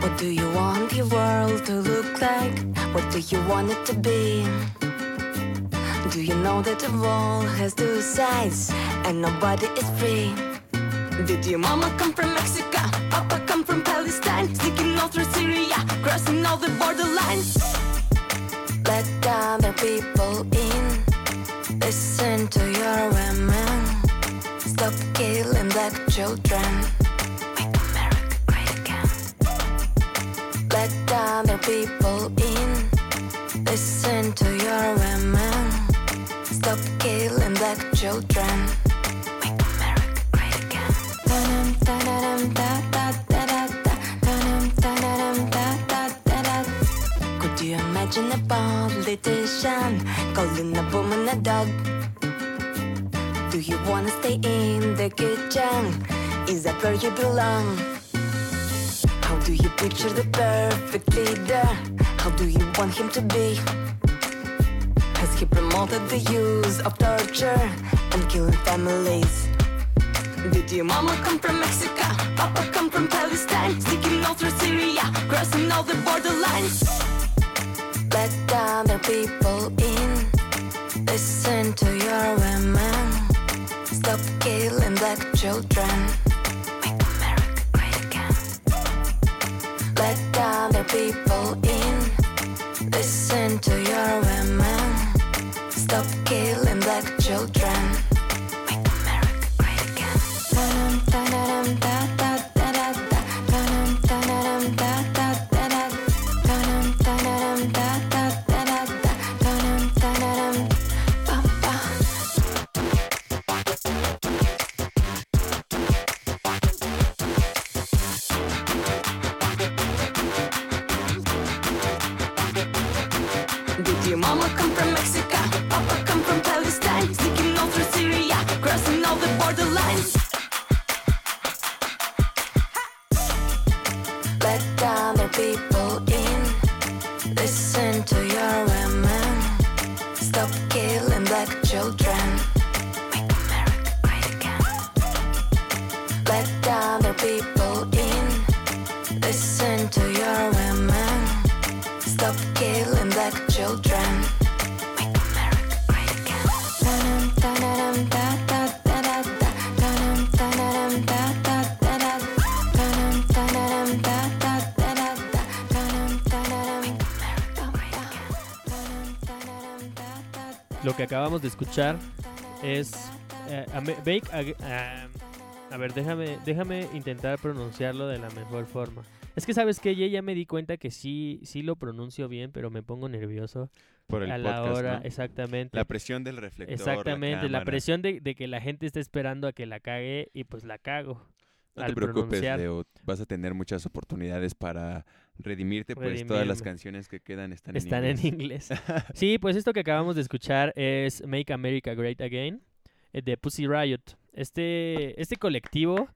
What do you want your world to look like? What do you want it to be? Do you know that the wall has two sides and nobody is free? Did your mama come from Mexico? Papa come from Palestine? Sneaking all through Syria, crossing all the borderlines. Let other people in. Listen to your women. Stop killing black children. Make America great again. Let other people in. Listen children. Make America great again. Could you imagine a politician calling a woman a dog? Do you wanna stay in the kitchen? Is that where you belong? How do you picture the perfect leader? How do you want him to be? He promoted the use of torture and killing families? Did your mama come from Mexico? Papa come from Palestine? Sneaking all through Syria, crossing all the borderlines. Let other people in. Listen to your women. Stop killing black children. Make America great again. Let other people in. Listen to your women like children. Make America great again. Da-dum. Stop killing black children. Lo que acabamos de escuchar es eh, Ag- ah, A ver, déjame, déjame intentar pronunciarlo de la mejor forma. Es que sabes que ya me di cuenta que sí, sí lo pronuncio bien, pero me pongo nervioso Por el a la hora, ¿no? exactamente. La presión del reflector. Exactamente, la, presión de, de que la gente está esperando a que la cague y pues la cago. No al te preocupes. Leo. Vas a tener muchas oportunidades para redimirte, pues todas las canciones que quedan están, Están en inglés. sí, pues esto que acabamos de escuchar es Make America Great Again eh, de Pussy Riot. Este, este colectivo...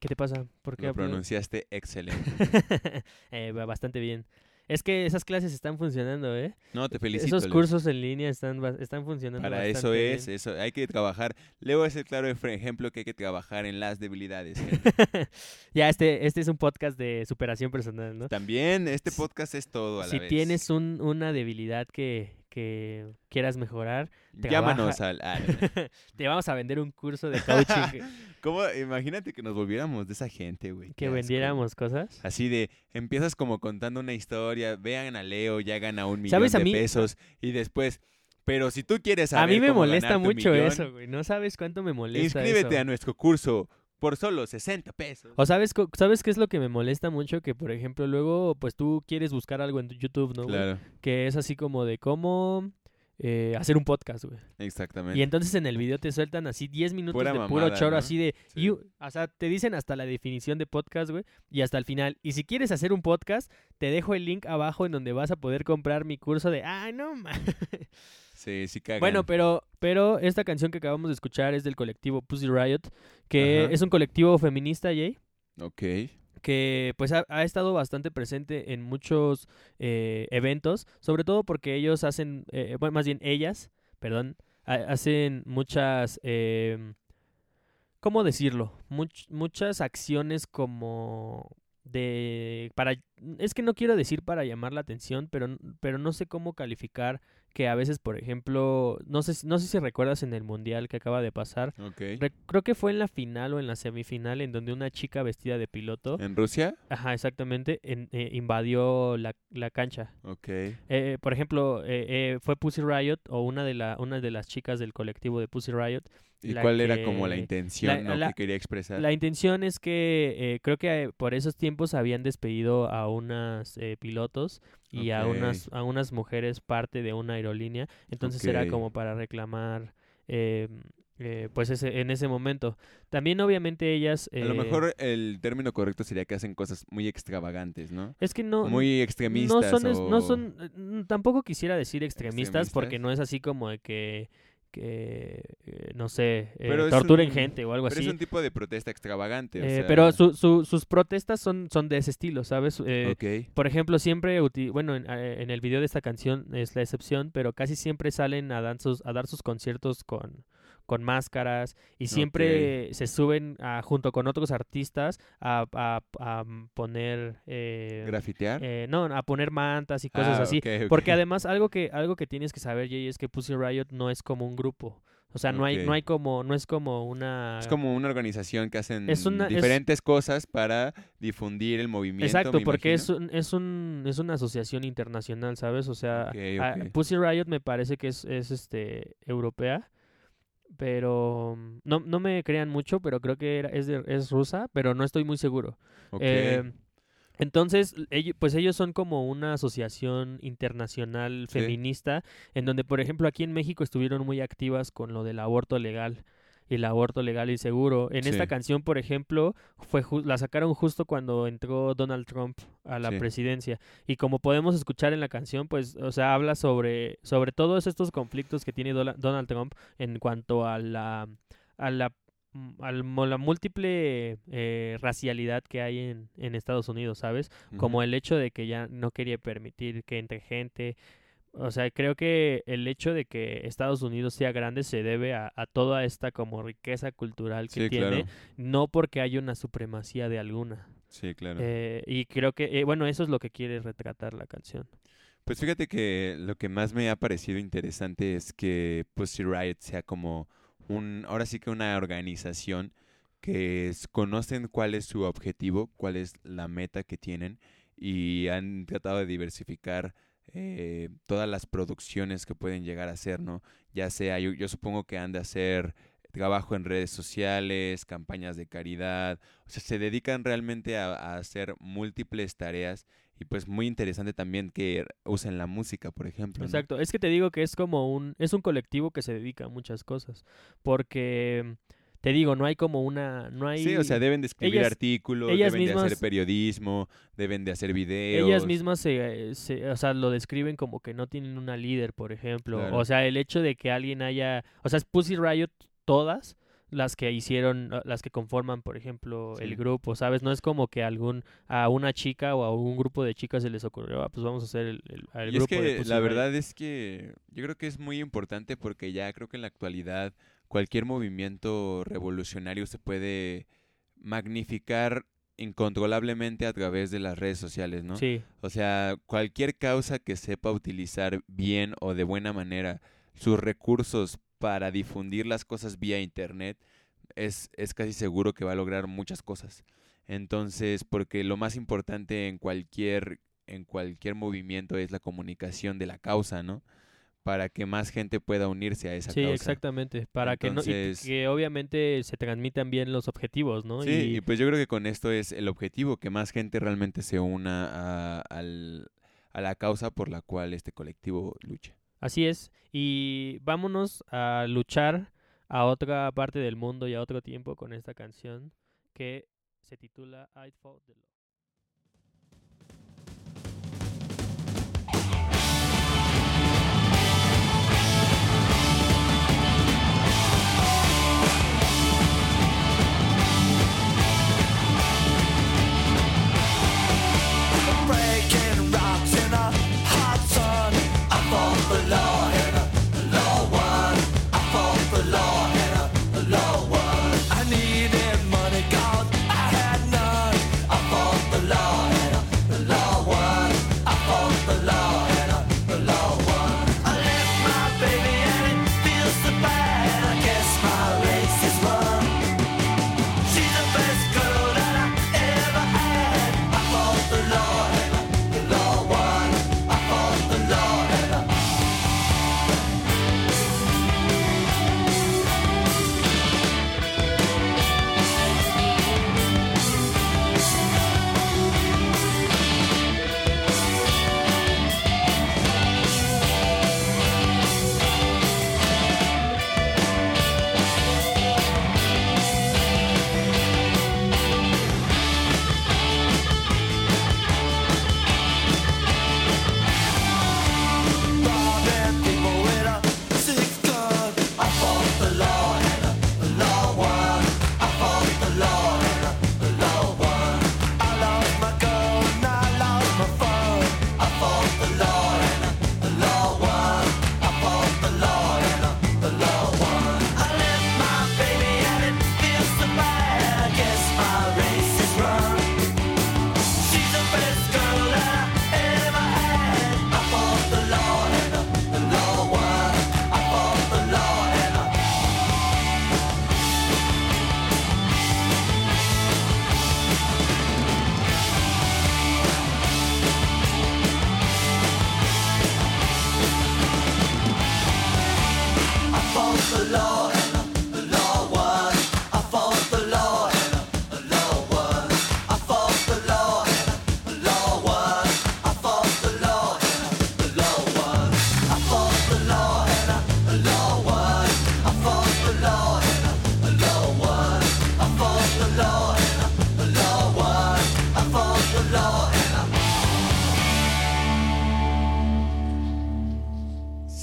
¿Qué te pasa? ¿Por qué Lo pronunciaste excelente. Eh, bastante bien. Es que esas clases están funcionando, ¿eh? No, te felicito, Esos Leo. cursos en línea están, están funcionando Para eso es, bien. eso hay que trabajar. Leo es el claro ef- ejemplo que hay que trabajar en las debilidades. ya, este, este es un podcast de superación personal, ¿no? También este podcast es todo a la si vez. tienes un, una debilidad que, que quieras mejorar, Llámanos al- te vamos a vender un curso de coaching. ¿Cómo? Imagínate que nos volviéramos de esa gente, güey. que vendiéramos cosas. Así de, empiezas como contando una historia, vean a Leo, ya gana un millón ¿Sabes? de A mí- pesos y después, pero si tú quieres A saber mí me cómo molesta mucho millón, eso, güey. No sabes cuánto me molesta Inscríbete eso. a nuestro curso por solo 60 pesos. O sabes, sabes qué es lo que me molesta mucho que por ejemplo luego pues tú quieres buscar algo en tu YouTube, ¿no? güey? Claro. Que es así como de cómo eh, hacer un podcast, güey. Exactamente. Y entonces en el video te sueltan así 10 minutos Pura de puro choro, ¿no? así de... you- o sea, te dicen hasta la definición de podcast, güey, y hasta el final. Y si quieres hacer un podcast, te dejo el link abajo en donde vas a poder comprar mi curso de... ¡Ay, no, ma-". Sí, sí cagan. Bueno, pero, pero esta canción que acabamos de escuchar es del colectivo Pussy Riot, que Ajá. es un colectivo feminista, Jay Ok. que pues ha, ha estado bastante presente en muchos eh, eventos, sobre todo porque ellos hacen, eh, bueno, más bien ellas, perdón, ha- hacen muchas, eh, ¿cómo decirlo? Much- muchas acciones como de para es que no quiero decir para llamar la atención pero pero no sé cómo calificar que a veces por ejemplo no sé si- no sé si recuerdas en el mundial que acaba de pasar Ok. Re- creo que fue en la final o en la semifinal en donde una chica vestida de piloto ¿En Rusia? Ajá, exactamente. en- eh, invadió la, la cancha. Ok. Eh, por ejemplo, eh, eh, fue Pussy Riot o una de, la, una de las chicas del colectivo de Pussy Riot. ¿Y cuál era que- como la intención la- ¿no? la- que quería expresar? La intención es que eh, creo que eh, por esos tiempos habían despedido a unas eh, pilotos y a unas a unas mujeres parte de una aerolínea. Entonces era como para reclamar eh, eh, pues ese, en ese momento. También obviamente ellas... A lo eh, mejor el término correcto sería que hacen cosas muy extravagantes, ¿no? Es que no. Muy No extremistas. son, no son. eh, mm, Tampoco quisiera decir extremistas, porque no es así como de que. Que eh, no sé. eh, Pero torturen un- gente o algo pero así. es un tipo de protesta extravagante. o Eh, sea, pero su- su- sus protestas son, son de ese estilo, ¿sabes? Eh, Ok. Por ejemplo, siempre, bueno, en, eh, en el video de esta canción es la excepción, pero casi siempre salen a, dan sus- a dar sus conciertos con, con máscaras y siempre se suben a- junto con otros artistas a, a- a poner... eh, ¿Grafitear? eh, no, a poner mantas y cosas Ah, así. Porque además algo que, algo que tienes que saber, Jay, es que Pussy Riot no es como un grupo. O sea, no hay, no hay como, no es como una... Es como una organización que hacen Es una- es- diferentes cosas para difundir el movimiento. Exacto, porque es, un, es, un, es una asociación internacional, ¿sabes? O sea, a-. Pussy Riot me parece que es, es este europea, pero mm, no, no me crean mucho, pero creo que era, es, de- es rusa, pero no estoy muy seguro. Eh, entonces, ello- pues ellos son como una asociación internacional Sí. feminista, en donde, por ejemplo, aquí en México estuvieron muy activas con lo del aborto legal y el aborto legal y seguro. En esta canción, por ejemplo, fue la sacaron justo cuando entró Donald Trump a la Sí. presidencia. Y como podemos escuchar en la canción, pues, o sea, habla sobre, sobre todos estos conflictos que tiene Donald Trump en cuanto a la, a la mm, mo- la múltiple eh, racialidad que hay en, en Estados Unidos, ¿sabes? Como el hecho de que ya no quería permitir que entre gente. O sea, creo que el hecho de que Estados Unidos sea grande se debe a, a toda esta como riqueza cultural que Sí, tiene, claro. no porque haya una supremacía de alguna. Sí, claro. Eh, y creo que, eh, bueno, eso es lo que quiere retratar la canción. Pues fíjate que lo que más me ha parecido interesante es que Pussy Riot sea como un, ahora sí que una organización que es- conocen cuál es su objetivo, cuál es la meta que tienen y han tratado de diversificar eh, todas las producciones que pueden llegar a hacer, ¿no? Ya sea, yo, supongo que han de hacer trabajo en redes sociales, campañas de caridad, o sea, se dedican realmente a, hacer múltiples tareas y pues muy interesante también que usen la música, por ejemplo. Exacto, es que te digo que es como un, es un colectivo que se dedica a muchas cosas, porque te digo, no hay como una, no hay... Sí, o sea, deben de escribir ellas- artículos, ellas deben de hacer periodismo, deben de hacer videos. Ellas mismas se, se- o sea, lo describen como que no tienen una líder, por ejemplo. Claro. O sea, el hecho de que alguien haya, o sea, es Pussy Riot todas las que hicieron, uh, las que conforman, por ejemplo, Sí. el grupo, ¿sabes? No es como que algún a una chica o a un grupo de chicas se les ocurrió, "Ah, pues vamos a hacer el, el- el Y es grupo de que Pussy la Riot". verdad es que yo creo que es muy importante porque ya creo que en la actualidad cualquier movimiento revolucionario se puede magnificar incontrolablemente a través de las redes sociales, ¿no? Sí. O sea, cualquier causa que sepa utilizar bien o de buena manera sus recursos para difundir las cosas vía internet es, es casi seguro que va a lograr muchas cosas. Entonces, porque lo más importante en cualquier, en cualquier movimiento es la comunicación de la causa, ¿no? Para que más gente pueda unirse a esa Sí, causa. exactamente, para que no y Entonces- que obviamente se transmitan bien los objetivos, ¿no? Sí, Y- y pues yo creo que con esto es el objetivo, que más gente realmente se una a, al- a la causa por la cual este colectivo lucha. Así es. Y vámonos a luchar a otra parte del mundo y a otro tiempo con esta canción que se titula I Fought the Law.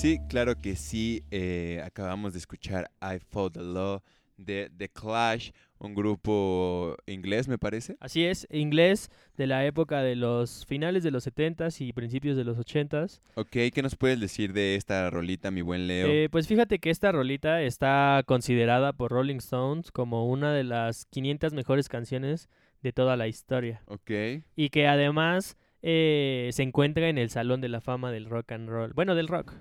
Sí, claro que sí. eh, acabamos de escuchar I Fought the Law de The Clash, un grupo inglés, me parece. Así es, inglés de la época de los finales de los 70s y principios de los 80s. Ok, ¿qué nos puedes decir de esta rolita, mi buen Leo? Eh, pues fíjate que esta rolita está considerada por Rolling Stones como una de las 500 mejores canciones de toda la historia. ok. Y que además eh, se encuentra en el Salón de la Fama del Rock and Roll. Bueno, del rock.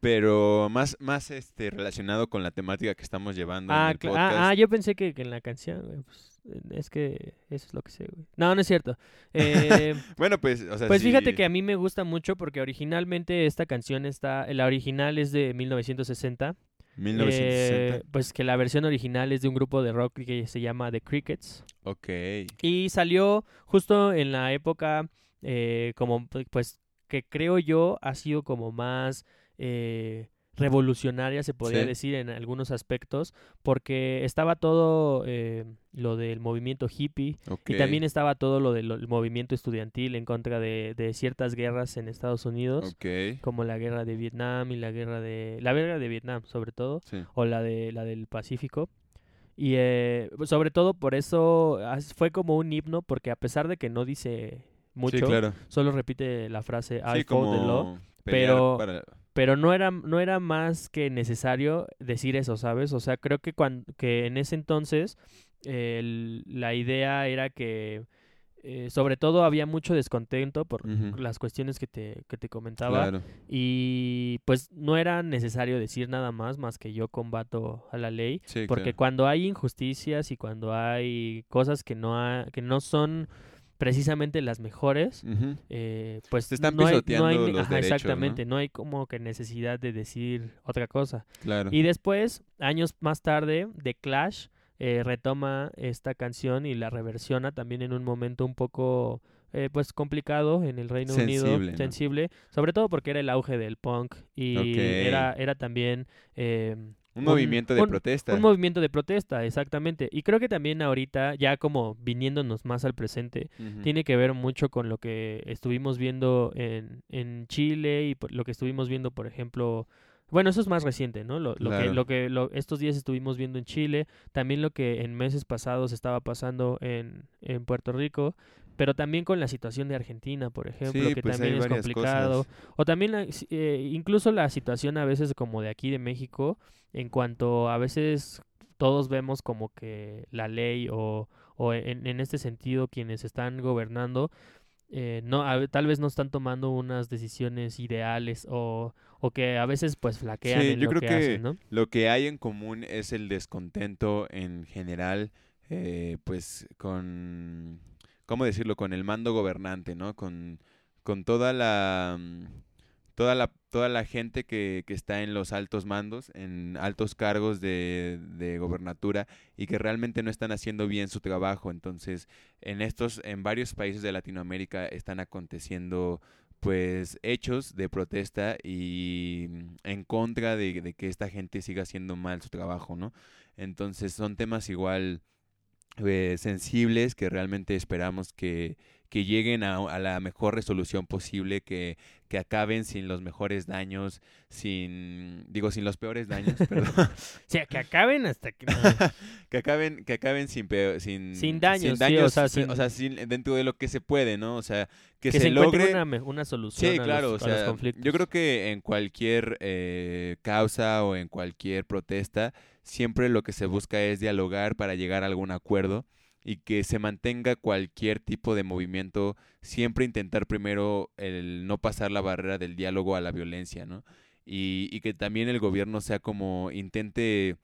Pero más, más este, relacionado con la temática que estamos llevando en Ah, el cla- podcast. ah, ah, yo pensé que, que en la canción, güey. pues, eh, es que eso es lo que sé, güey. No, no es cierto. Eh, Bueno, pues, o sea, Pues sí. fíjate que a mí me gusta mucho porque originalmente esta canción está, la original es de 1960 1960. Eh, pues que la versión original es de un grupo de rock que se llama The Crickets. Ok. Y salió justo en la época, eh, como pues que creo yo ha sido como más eh, revolucionaria, se podría Sí. decir en algunos aspectos, porque estaba todo eh, lo del movimiento hippie y también estaba todo lo del el movimiento estudiantil en contra de, de ciertas guerras en Estados Unidos, como la guerra de Vietnam y la guerra de la guerra de Vietnam sobre todo, Sí. o la de la del Pacífico. Y eh, sobre todo por eso fue como un himno, porque a pesar de que no dice mucho, claro. solo repite la frase I Sí, the law, pero, para- pero no era, no era más que necesario decir eso, ¿sabes? O sea, creo que, cuan- que en ese entonces el- la idea era que eh, sobre todo había mucho descontento por las cuestiones que te, que te comentaba Claro. y pues no era necesario decir nada más más que yo combato a la ley Sí, porque claro. cuando hay injusticias y cuando hay cosas que no ha- que no son precisamente las mejores eh, pues están no hay, no pisoteando hay- los ajá, derechos, exactamente no hay como que necesidad de decir otra cosa Claro. y después años más tarde The Clash eh, retoma esta canción y la reversiona también en un momento un poco eh, pues complicado en el Reino Sensible, Unido ¿no? sensible sobre todo porque era el auge del punk y era era también eh, Un movimiento de protesta. un movimiento de protesta exactamente y creo que también ahorita ya como viniéndonos más al presente tiene que ver mucho con lo que estuvimos viendo en, en Chile y por- lo que estuvimos viendo por ejemplo bueno, eso es más reciente, ¿no? Lo, lo que, lo que lo- estos días estuvimos viendo en Chile, también lo que en meses pasados estaba pasando en, en Puerto Rico, pero también con la situación de Argentina, por ejemplo, Sí, que pues también es complicado. cosas. O también la- eh, incluso la situación a veces como de aquí de México, en cuanto a veces todos vemos como que la ley o, o en, en este sentido quienes están gobernando eh, no a tal vez no están tomando unas decisiones ideales o, o que a veces pues flaquean Sí, en yo lo creo que, que, hacen, ¿no? lo que hay en común es el descontento en general, eh, pues con, ¿cómo decirlo? Con el mando gobernante, ¿no? Con, con toda la, mm, toda la, toda la gente que, que está en los altos mandos, en altos cargos de, de gobernatura y que realmente no están haciendo bien su trabajo. Entonces, en estos, en varios países de Latinoamérica están aconteciendo pues hechos de protesta y mm, en contra de, de que esta gente siga haciendo mal su trabajo, ¿no? Entonces son temas igual eh, sensibles que realmente esperamos que, que lleguen a, a la mejor resolución posible, que, que acaben sin los mejores daños, sin, digo, sin los peores daños, perdón. O sea, que acaben hasta que... que acaben que acaben sin peo- sin Sin daños, sí, o daños, sea, sí, sin- sin- dentro de lo que se puede no o sea que, Que se, logre una solución sí a claro los- o a los sea conflictos. yo creo que en cualquier eh, causa o en cualquier protesta siempre lo que se busca es dialogar para llegar a algún acuerdo y que se mantenga cualquier tipo de movimiento siempre intentar primero el no pasar la barrera del diálogo a la violencia no y, y que también el gobierno sea como intente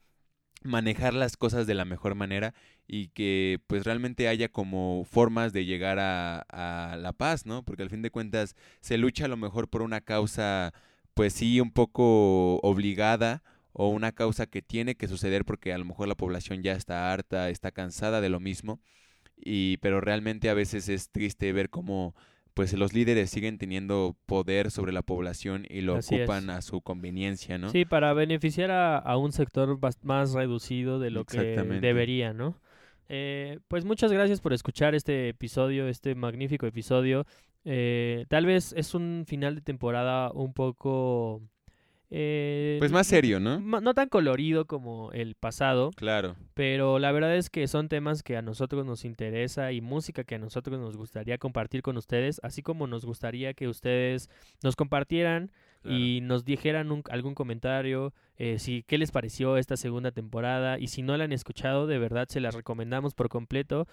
manejar las cosas de la mejor manera y que pues realmente haya como formas de llegar a, a la paz, ¿no? Porque al fin de cuentas se lucha a lo mejor por una causa pues sí un poco obligada o una causa que tiene que suceder porque a lo mejor la población ya está harta, está cansada de lo mismo y pero realmente a veces es triste ver cómo pues los líderes siguen teniendo poder sobre la población y lo Así es. ocupan a su conveniencia, ¿no? Sí, para beneficiar a, a un sector más reducido de lo que debería, ¿no? Eh, pues muchas gracias por escuchar este episodio, este magnífico episodio. Eh, tal vez es un final de temporada un poco... eh, Pues más serio, ¿no? No tan colorido como el pasado. Claro. Pero la verdad es que son temas que a nosotros nos interesa y música que a nosotros nos gustaría compartir con ustedes, así como nos gustaría que ustedes nos compartieran y nos dijeran un- algún comentario, eh, si qué les pareció esta segunda temporada y si no la han escuchado, de verdad se las recomendamos por completo.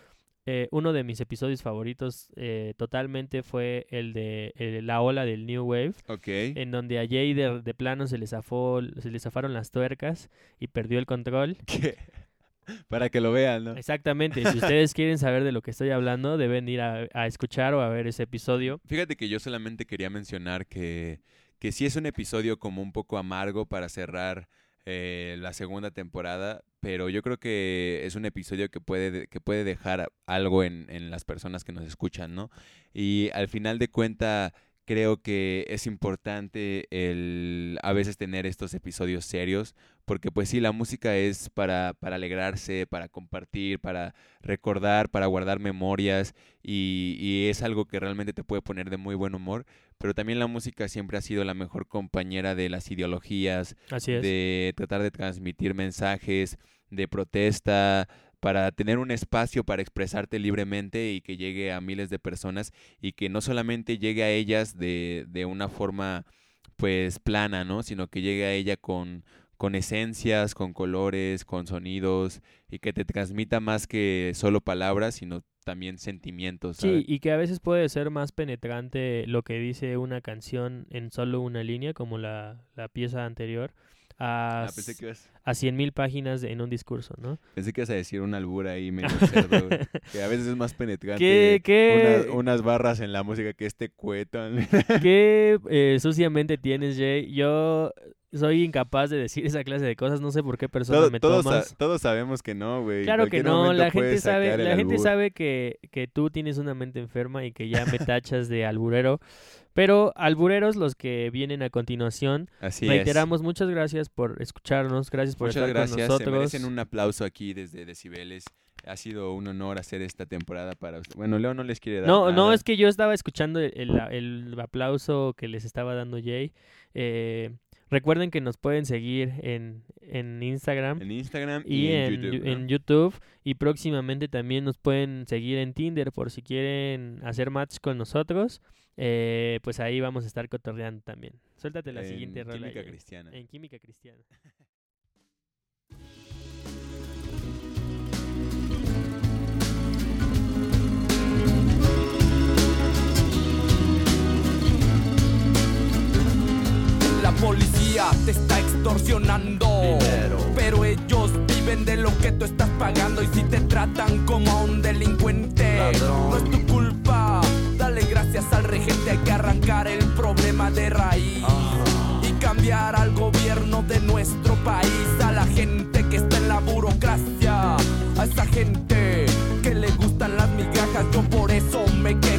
Eh, uno de mis episodios favoritos eh, totalmente fue el de eh, la ola del New Wave, Ok. en donde a Jay de, de plano se le, zafó, se le zafaron las tuercas y perdió el control. Para que lo vean, ¿no? Exactamente. Si ustedes quieren saber de lo que estoy hablando, deben ir a, a escuchar o a ver ese episodio. Fíjate que yo solamente quería mencionar que, que sí es un episodio como un poco amargo para cerrar eh, la segunda temporada, pero yo creo que es un episodio que puede, de- que puede dejar algo en, en las personas que nos escuchan, ¿no? Y al final de cuenta creo que es importante el a veces tener estos episodios serios, porque pues sí, la música es para, para alegrarse, para compartir, para recordar, para guardar memorias y, y es algo que realmente te puede poner de muy buen humor, pero también la música siempre ha sido la mejor compañera de las ideologías, Así es. de tratar de transmitir mensajes de protesta, para tener un espacio para expresarte libremente y que llegue a miles de personas y que no solamente llegue a ellas de, de una forma pues plana, ¿no? Sino que llegue a ella con, con esencias, con colores, con sonidos y que te transmita más que solo palabras, sino también sentimientos. ¿sabes? Sí, y que a veces puede ser más penetrante lo que dice una canción en solo una línea, como la, la pieza anterior, a, Ah, pensé que ibas- a 100.000 páginas en un discurso, ¿no? Pensé que ibas a decir una albura ahí medio cerdo, que a veces es más penetrante ¿Qué- qué- Unas, unas barras en la música que este cuetan. ¿Qué eh, suciamente tienes, Jay? Yo soy incapaz de decir esa clase de cosas, no sé por qué persona Todo- me todos, sa- tomas. todos sabemos que no, güey. Claro que no, la gente sabe, la gente albur. sabe que, que tú tienes una mente enferma y que ya me tachas de alburero. Pero albureros, los que vienen a continuación, Así es. reiteramos muchas gracias por escucharnos, gracias por Muchas estar gracias, con se nosotros. merecen un aplauso aquí desde Decibeles. Ha sido un honor hacer esta temporada para usted. Bueno, Leo no les quiere dar No, no, es que yo estaba escuchando el, el- el aplauso que les estaba dando Jay. Eh, recuerden que nos pueden seguir en, en Instagram. En Instagram y, y en en, YouTube, Yu- ¿no? en YouTube. Y próximamente también nos pueden seguir en Tinder por si quieren hacer match con nosotros. Eh, pues ahí vamos a estar cotorreando también. Suéltate la En siguiente rola. Química. Cristiana. En Química Cristiana. La policía te está extorsionando. Pero ellos viven de lo que tú estás pagando. Y si te tratan como a un delincuente, no es tu culpa. Dale gracias al regente. Hay que arrancar el problema de raíz. Y cambiar al gobierno de nuestro país. A la gente que está en la burocracia. A esa gente que le gustan las migajas. Yo por eso me quejo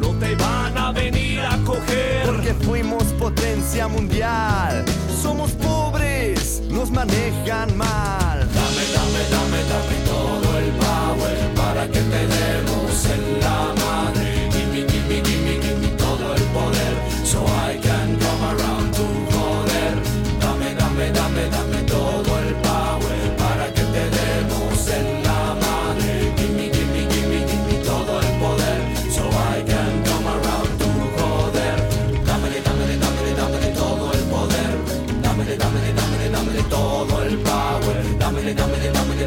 te van a venir a coger. Porque fuimos potencia mundial. Somos pobres, nos manejan mal. Dame, dame, dame, dame todo el power para que te demos en la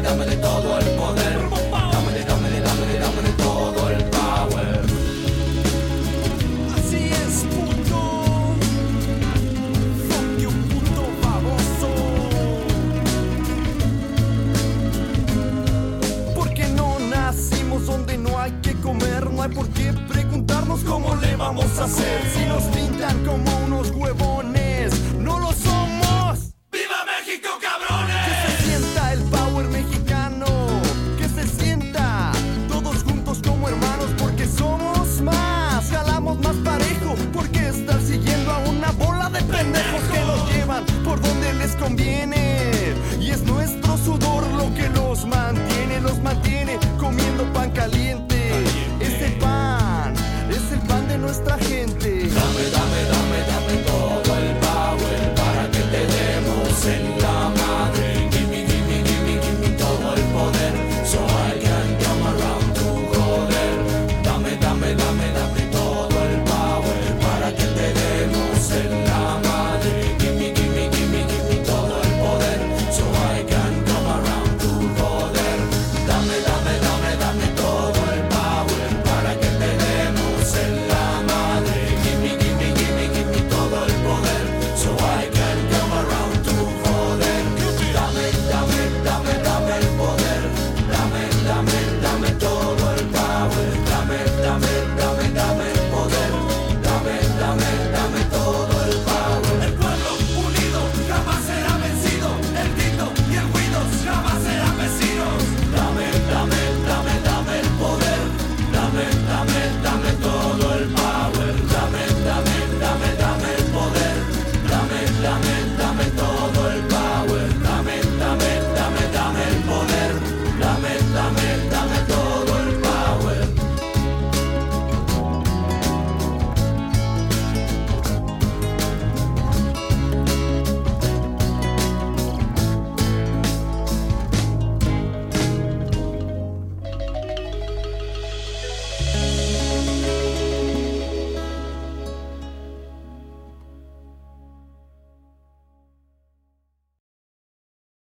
dámele todo el